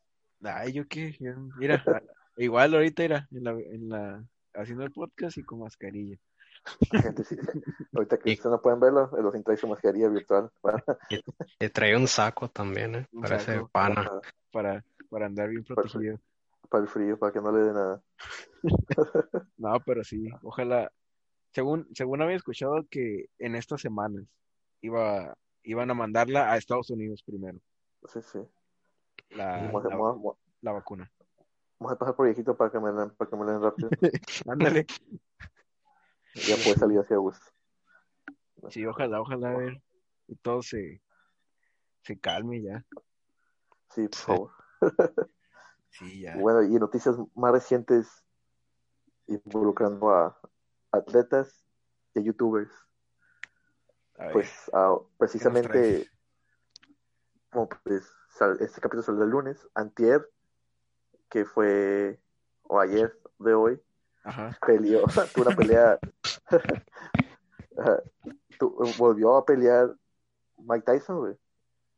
ay yo qué Yo- mira a- igual ahorita era en la, en la haciendo el podcast y con mascarilla La gente sí. Ahorita que Y- ustedes no pueden verlo, los trae su mascarilla virtual. para- Y trae un saco también, ¿eh? Un Parece saco. pana. para, para, para andar bien protegido. Para el frío, para que no le dé nada. No, pero sí, ojalá. Según, según había escuchado que en estas semanas iba, iban a mandarla a Estados Unidos primero, Sí, sí. la, Vamos la, vamos la vacuna. vamos a pasar por viejito para que me den, para que me den rápido. Ándale. ya puede salir hacia gusto. Sí, ojalá, ojalá a ver. Y todo se, se calme ya. Sí, por favor. Sí, ya. Bueno, y noticias más recientes involucrando a atletas y a youtubers. A Pues ah, precisamente, como pues, sal- este capítulo salió el lunes, antier, que fue, o ayer de hoy, Ajá. peleó, tuvo una pelea, tu- volvió a pelear Mike Tyson, güey.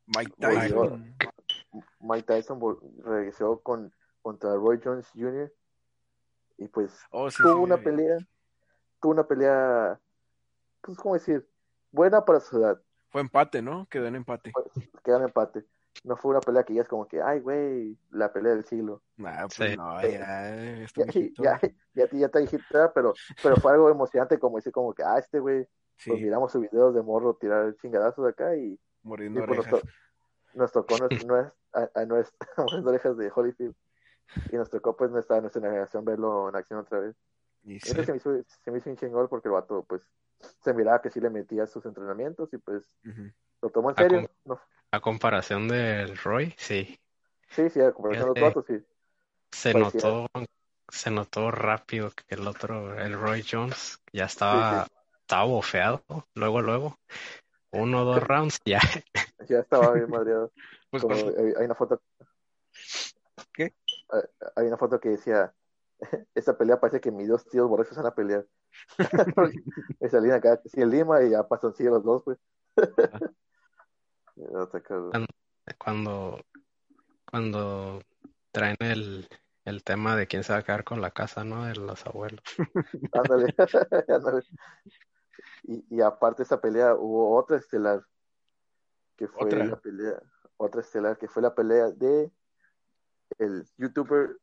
Mike Volvió- Tyson. Mike Tyson regresó con, contra Roy Jones Jr. y pues Oh, sí, tuvo sí, una güey. pelea, tuvo una pelea, pues, ¿cómo decir? Buena para su edad, Fue empate, ¿no? Quedó en empate. quedan empate. No fue una pelea que ya es como que, ay, güey, la pelea del siglo. Nah, pues Sí. no, Eh, ya, está Ya, ya, ya, ya te dijiste, pero, pero fue algo emocionante, como decir, como que, ah, este güey, Sí, pues miramos sus videos de morro tirar chingadazos acá y, mordiendo y pues, nos, orejas. to- nos tocó nues- a, a nuestras orejas de Holyfield y nos tocó pues nuestra, nuestra generación verlo en acción otra vez. Y sí, se me hizo, se me hizo un chingón porque el vato pues se miraba que sí le metía sus entrenamientos y pues lo tomó en serio. No, A comparación del Roy, sí. sí, sí, a comparación de los Fíjate. vatos, sí. Se Parecía- notó, se notó rápido que el otro, el Roy Jones, ya estaba, Sí, estaba bofeado. Luego, luego, uno o dos rounds, ya. Ya estaba bien madreado. Pues, Como, pues, hay hay una foto. ¿Qué? Hay- Hay una foto que decía, esta pelea parece que mis dos tíos borrachos van a pelear. y salían acá, sí, en Lima y ya pasan sí los dos, pues. Cuando, cuando traen el, el tema de quién se va a quedar con la casa, ¿no? De los abuelos. Ándale, ándale. Y, y aparte de esa pelea hubo otra estelar, que fue ¿Otra? la pelea, otra estelar, que fue la pelea de el youtuber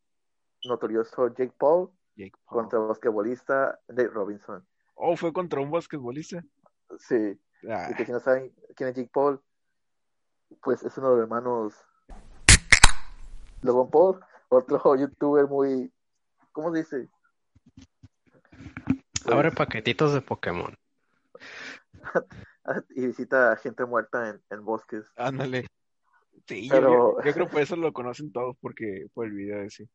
notorioso Jake Paul Jake Paul. contra el basquetbolista Nate Robinson. Oh, fue contra un basquetbolista. Sí, Ah, y que si no saben quién es Jake Paul, pues es uno de los hermanos Logan Paul, otro youtuber muy, ¿cómo se dice? Pues, Abre paquetitos de Pokémon. y visita gente muerta en, en bosques. ándale. Sí, yo- Pero- yo, yo creo por eso lo conocen todos, porque por el video ese.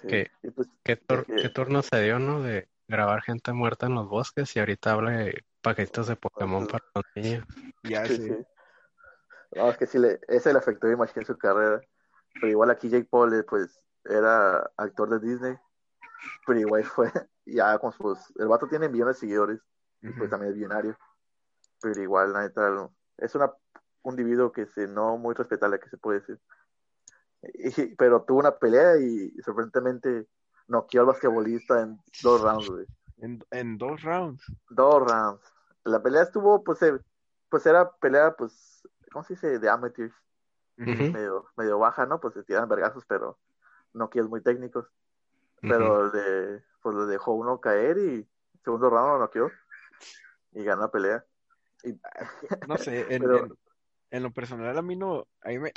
Sí. ¿Qué? Y pues, ¿Qué, tur- que- qué turno se dio, no? De grabar gente muerta en los bosques y ahorita habla de paquetitos de Pokémon para los niños. Ya sí, sí. No, es que sí, le, ese le afectó, me imagino, su carrera. Pero igual aquí Jake Paul, eh, pues, era actor de Disney. Pero igual fue, ya con sus... El vato tiene millones de seguidores, y pues Ujú. también es millonario. Pero igual, la neta, es una, un individuo que se no muy respetable, que se puede decir. Y- pero tuvo una pelea y, sorprendentemente noqueó al basquetbolista en dos rounds, güey. En, en dos rounds. Dos rounds. La pelea estuvo, pues, eh, pues era pelea, pues, ¿cómo se dice? De amateurs, medio, medio baja, ¿no? Pues se tiran vergazos, pero no es muy técnicos. Pero le, pues le dejó uno caer y segundo round lo noqueó y ganó la pelea. No sé, en, Pero- en- en lo personal a mí no, a mí me,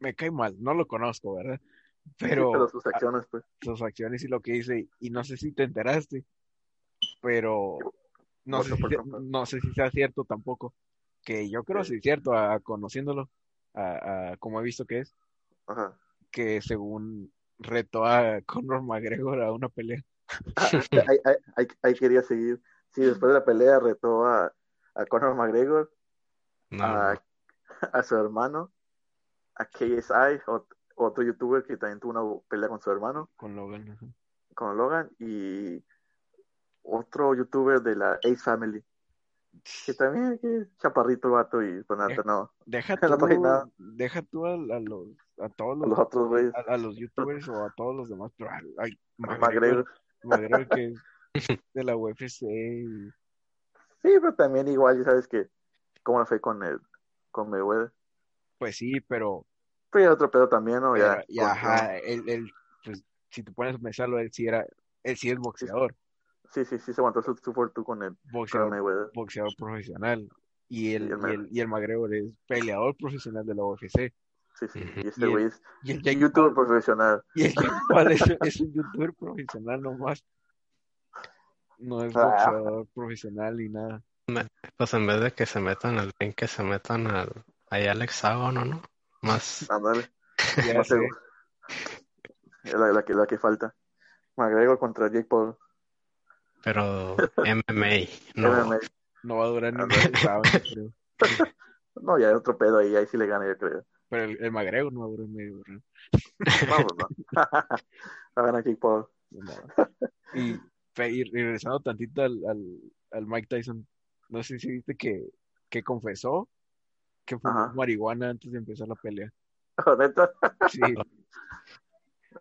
me cae mal, no lo conozco, ¿verdad? Pero, pero sus acciones, pues, sus acciones y lo que dice, y no sé si te enteraste, pero no sé si, sea- no sé si sea cierto tampoco, que yo creo Sí. sí es cierto, a, conociéndolo, a, a como he visto que es, ajá. que según retó a Conor McGregor a una pelea. Ah, ahí, ahí- ahí- ahí quería seguir. Sí, después de la pelea retó a, a Conor McGregor, No, a, a su hermano, a KSI, ot- otro youtuber que también tuvo una pelea con su hermano, Con Logan. con Logan, y otro youtuber de la Ace Family, que también que chaparrito el vato y pues nada, Eh, no, Deja tú, deja tú a, a los, a todos a los, los otros güeyes, a, a los youtubers o a todos los demás, pero ay, ay, McGregor. McGregor. Que es de la UFC y Sí, pero también igual, ya sabes que, cómo le fue con el, con Mayweather. pues sí, pero, Pero ya otro pedo también, ¿no? pero- Ya, y con- ajá, él, él, pues si te pones a pensarlo, él sí era, él sí es boxeador, Sí, sí, sí, se aguantó su, su tú con el, con el boxeador, Mayweather. boxeador profesional. Y el, Y el y el, y el McGregor es peleador profesional de la UFC. Sí, sí, y Y este el- güey es Y el Jake youtuber Paul, profesional. y el es, es un youtuber profesional nomás. No es Ah. boxeador profesional ni nada. pues en vez de que se metan al ring, que se metan al, ahí al hexágono, ¿no? Más, Ándale. Ya Más sé. seguro. Es la, la que, la que falta. McGregor contra Jake Paul. pero MMA, no. MMA. No va a durar ni creo. No, ya hay otro pedo ahí, ahí sí le gana, yo creo. Pero el, el McGregor no va a durar medio, ¿verdad? Vamos, no. Va a ganar Jake Paul. No. Y, y regresando tantito al, al, al Mike Tyson, no sé si viste que, que confesó que fumó Ajá. marihuana antes de empezar la pelea. ¿Neta? Sí,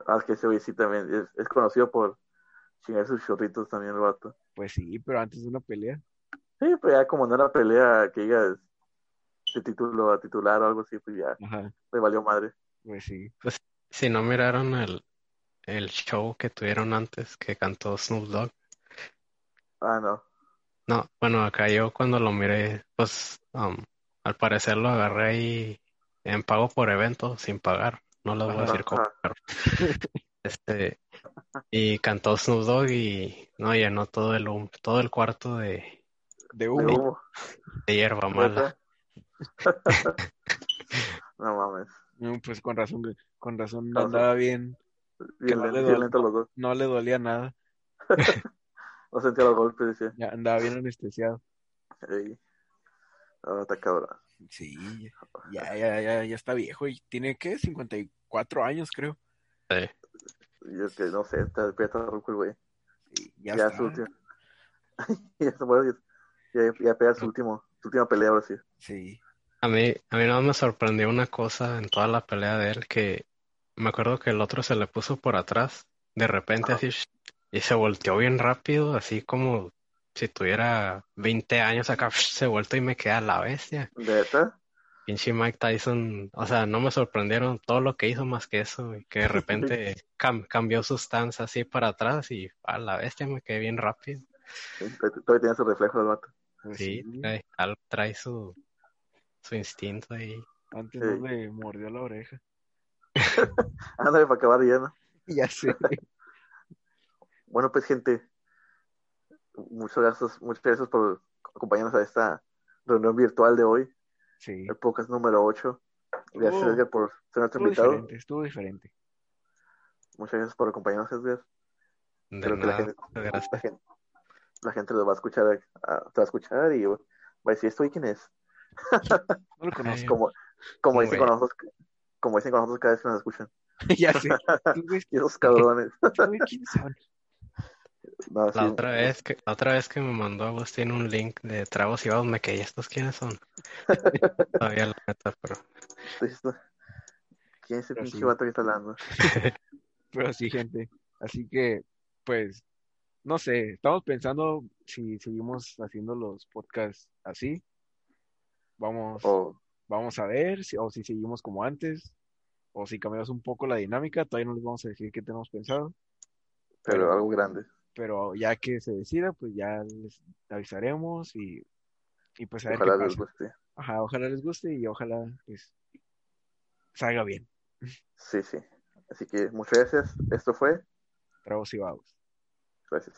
Ah, es que ese güey sí también es, es conocido por chingar sus chorritos también el vato. pues sí, pero antes de una pelea. Sí, pero ya como no era pelea que digas de título a titular o algo así, pues ya Ajá, le valió madre. pues sí. Si no miraron el, el show que tuvieron antes que cantó Snoop Dogg. Ah, no. No, bueno, acá yo cuando lo miré, pues um, al parecer lo agarré ahí en pago por evento, sin pagar. No les voy a decir cómo. Este, y cantó Snoop Dogg y no llenó todo el hum- todo el cuarto de, De De humo. de hierba mala. No mames. Pues con razón, con razón Con razón. andaba bien. Bien, no los dos. No le dolía nada. No sentía los golpes, decía. Ya andaba bien anestesiado. Ey. Ah, está cabrón. Sí, ya, ya, ya, ya está viejo y tiene, ¿qué? 54 años, creo. Sí. Yo que no sé, está, ya está ruco el güey. Sí, ya Ya, está. su último. ya, bueno, ya, ya, ya pega su último, su última pelea ahora sí. Sí. A mí, a mí no me sorprendió una cosa en toda la pelea de él, que me acuerdo que el otro se le puso por atrás, de repente así, y se volteó bien rápido, así como si tuviera 20 años acá, se volteó y me queda la bestia. ¿De esta? Pinche Mike Tyson, o sea, no me sorprendieron todo lo que hizo más que eso, y que de repente cam- cambió su stance así para atrás y a la bestia me quedé bien rápido. Sí, Todavía tiene su reflejo el vato. Sí, trae, al- trae su, su instinto ahí. Antes Sí. no le mordió la oreja. Ándale para acabar ya, ¿no? Ya sé. Bueno, pues gente, muchas gracias, muchas gracias por acompañarnos a esta reunión virtual de hoy, Sí. el podcast número 8. Gracias, Estuvo- Edgar, por ser nuestro Estuvo invitado. diferente, estuvo diferente. Muchas gracias por acompañarnos, Edgar. De Creo que la gente, la gente, la gente lo va a escuchar, a- te va a escuchar y va a decir, ¿esto y quién es? No lo conozco. Como, como güey. con nosotros, como dicen con nosotros cada vez que nos escuchan. ya sé. ¿Tú ves Y esos cabrones. quiénes son? No, La sí, otra vez que, la otra vez que me mandó Agustín un link de tragos y vagos, me quedé, ¿estos quiénes son? Todavía la neta, pero. ¿Quién es ese Pero pinche sí. vato que está hablando? Pero sí, gente. Así que, pues, no sé, estamos pensando si seguimos haciendo los podcasts así. Vamos, O vamos a ver si, o si seguimos como antes, o si cambiamos un poco la dinámica. Todavía no les vamos a decir qué tenemos pensado, pero Pero- algo grande. pero ya que se decida, pues ya les avisaremos y, y pues a ver Ojalá qué les pasa. guste. Ajá, ojalá les guste y ojalá pues salga bien. Sí, sí. Así que muchas gracias. Esto fue. Tragos y vagos. Gracias.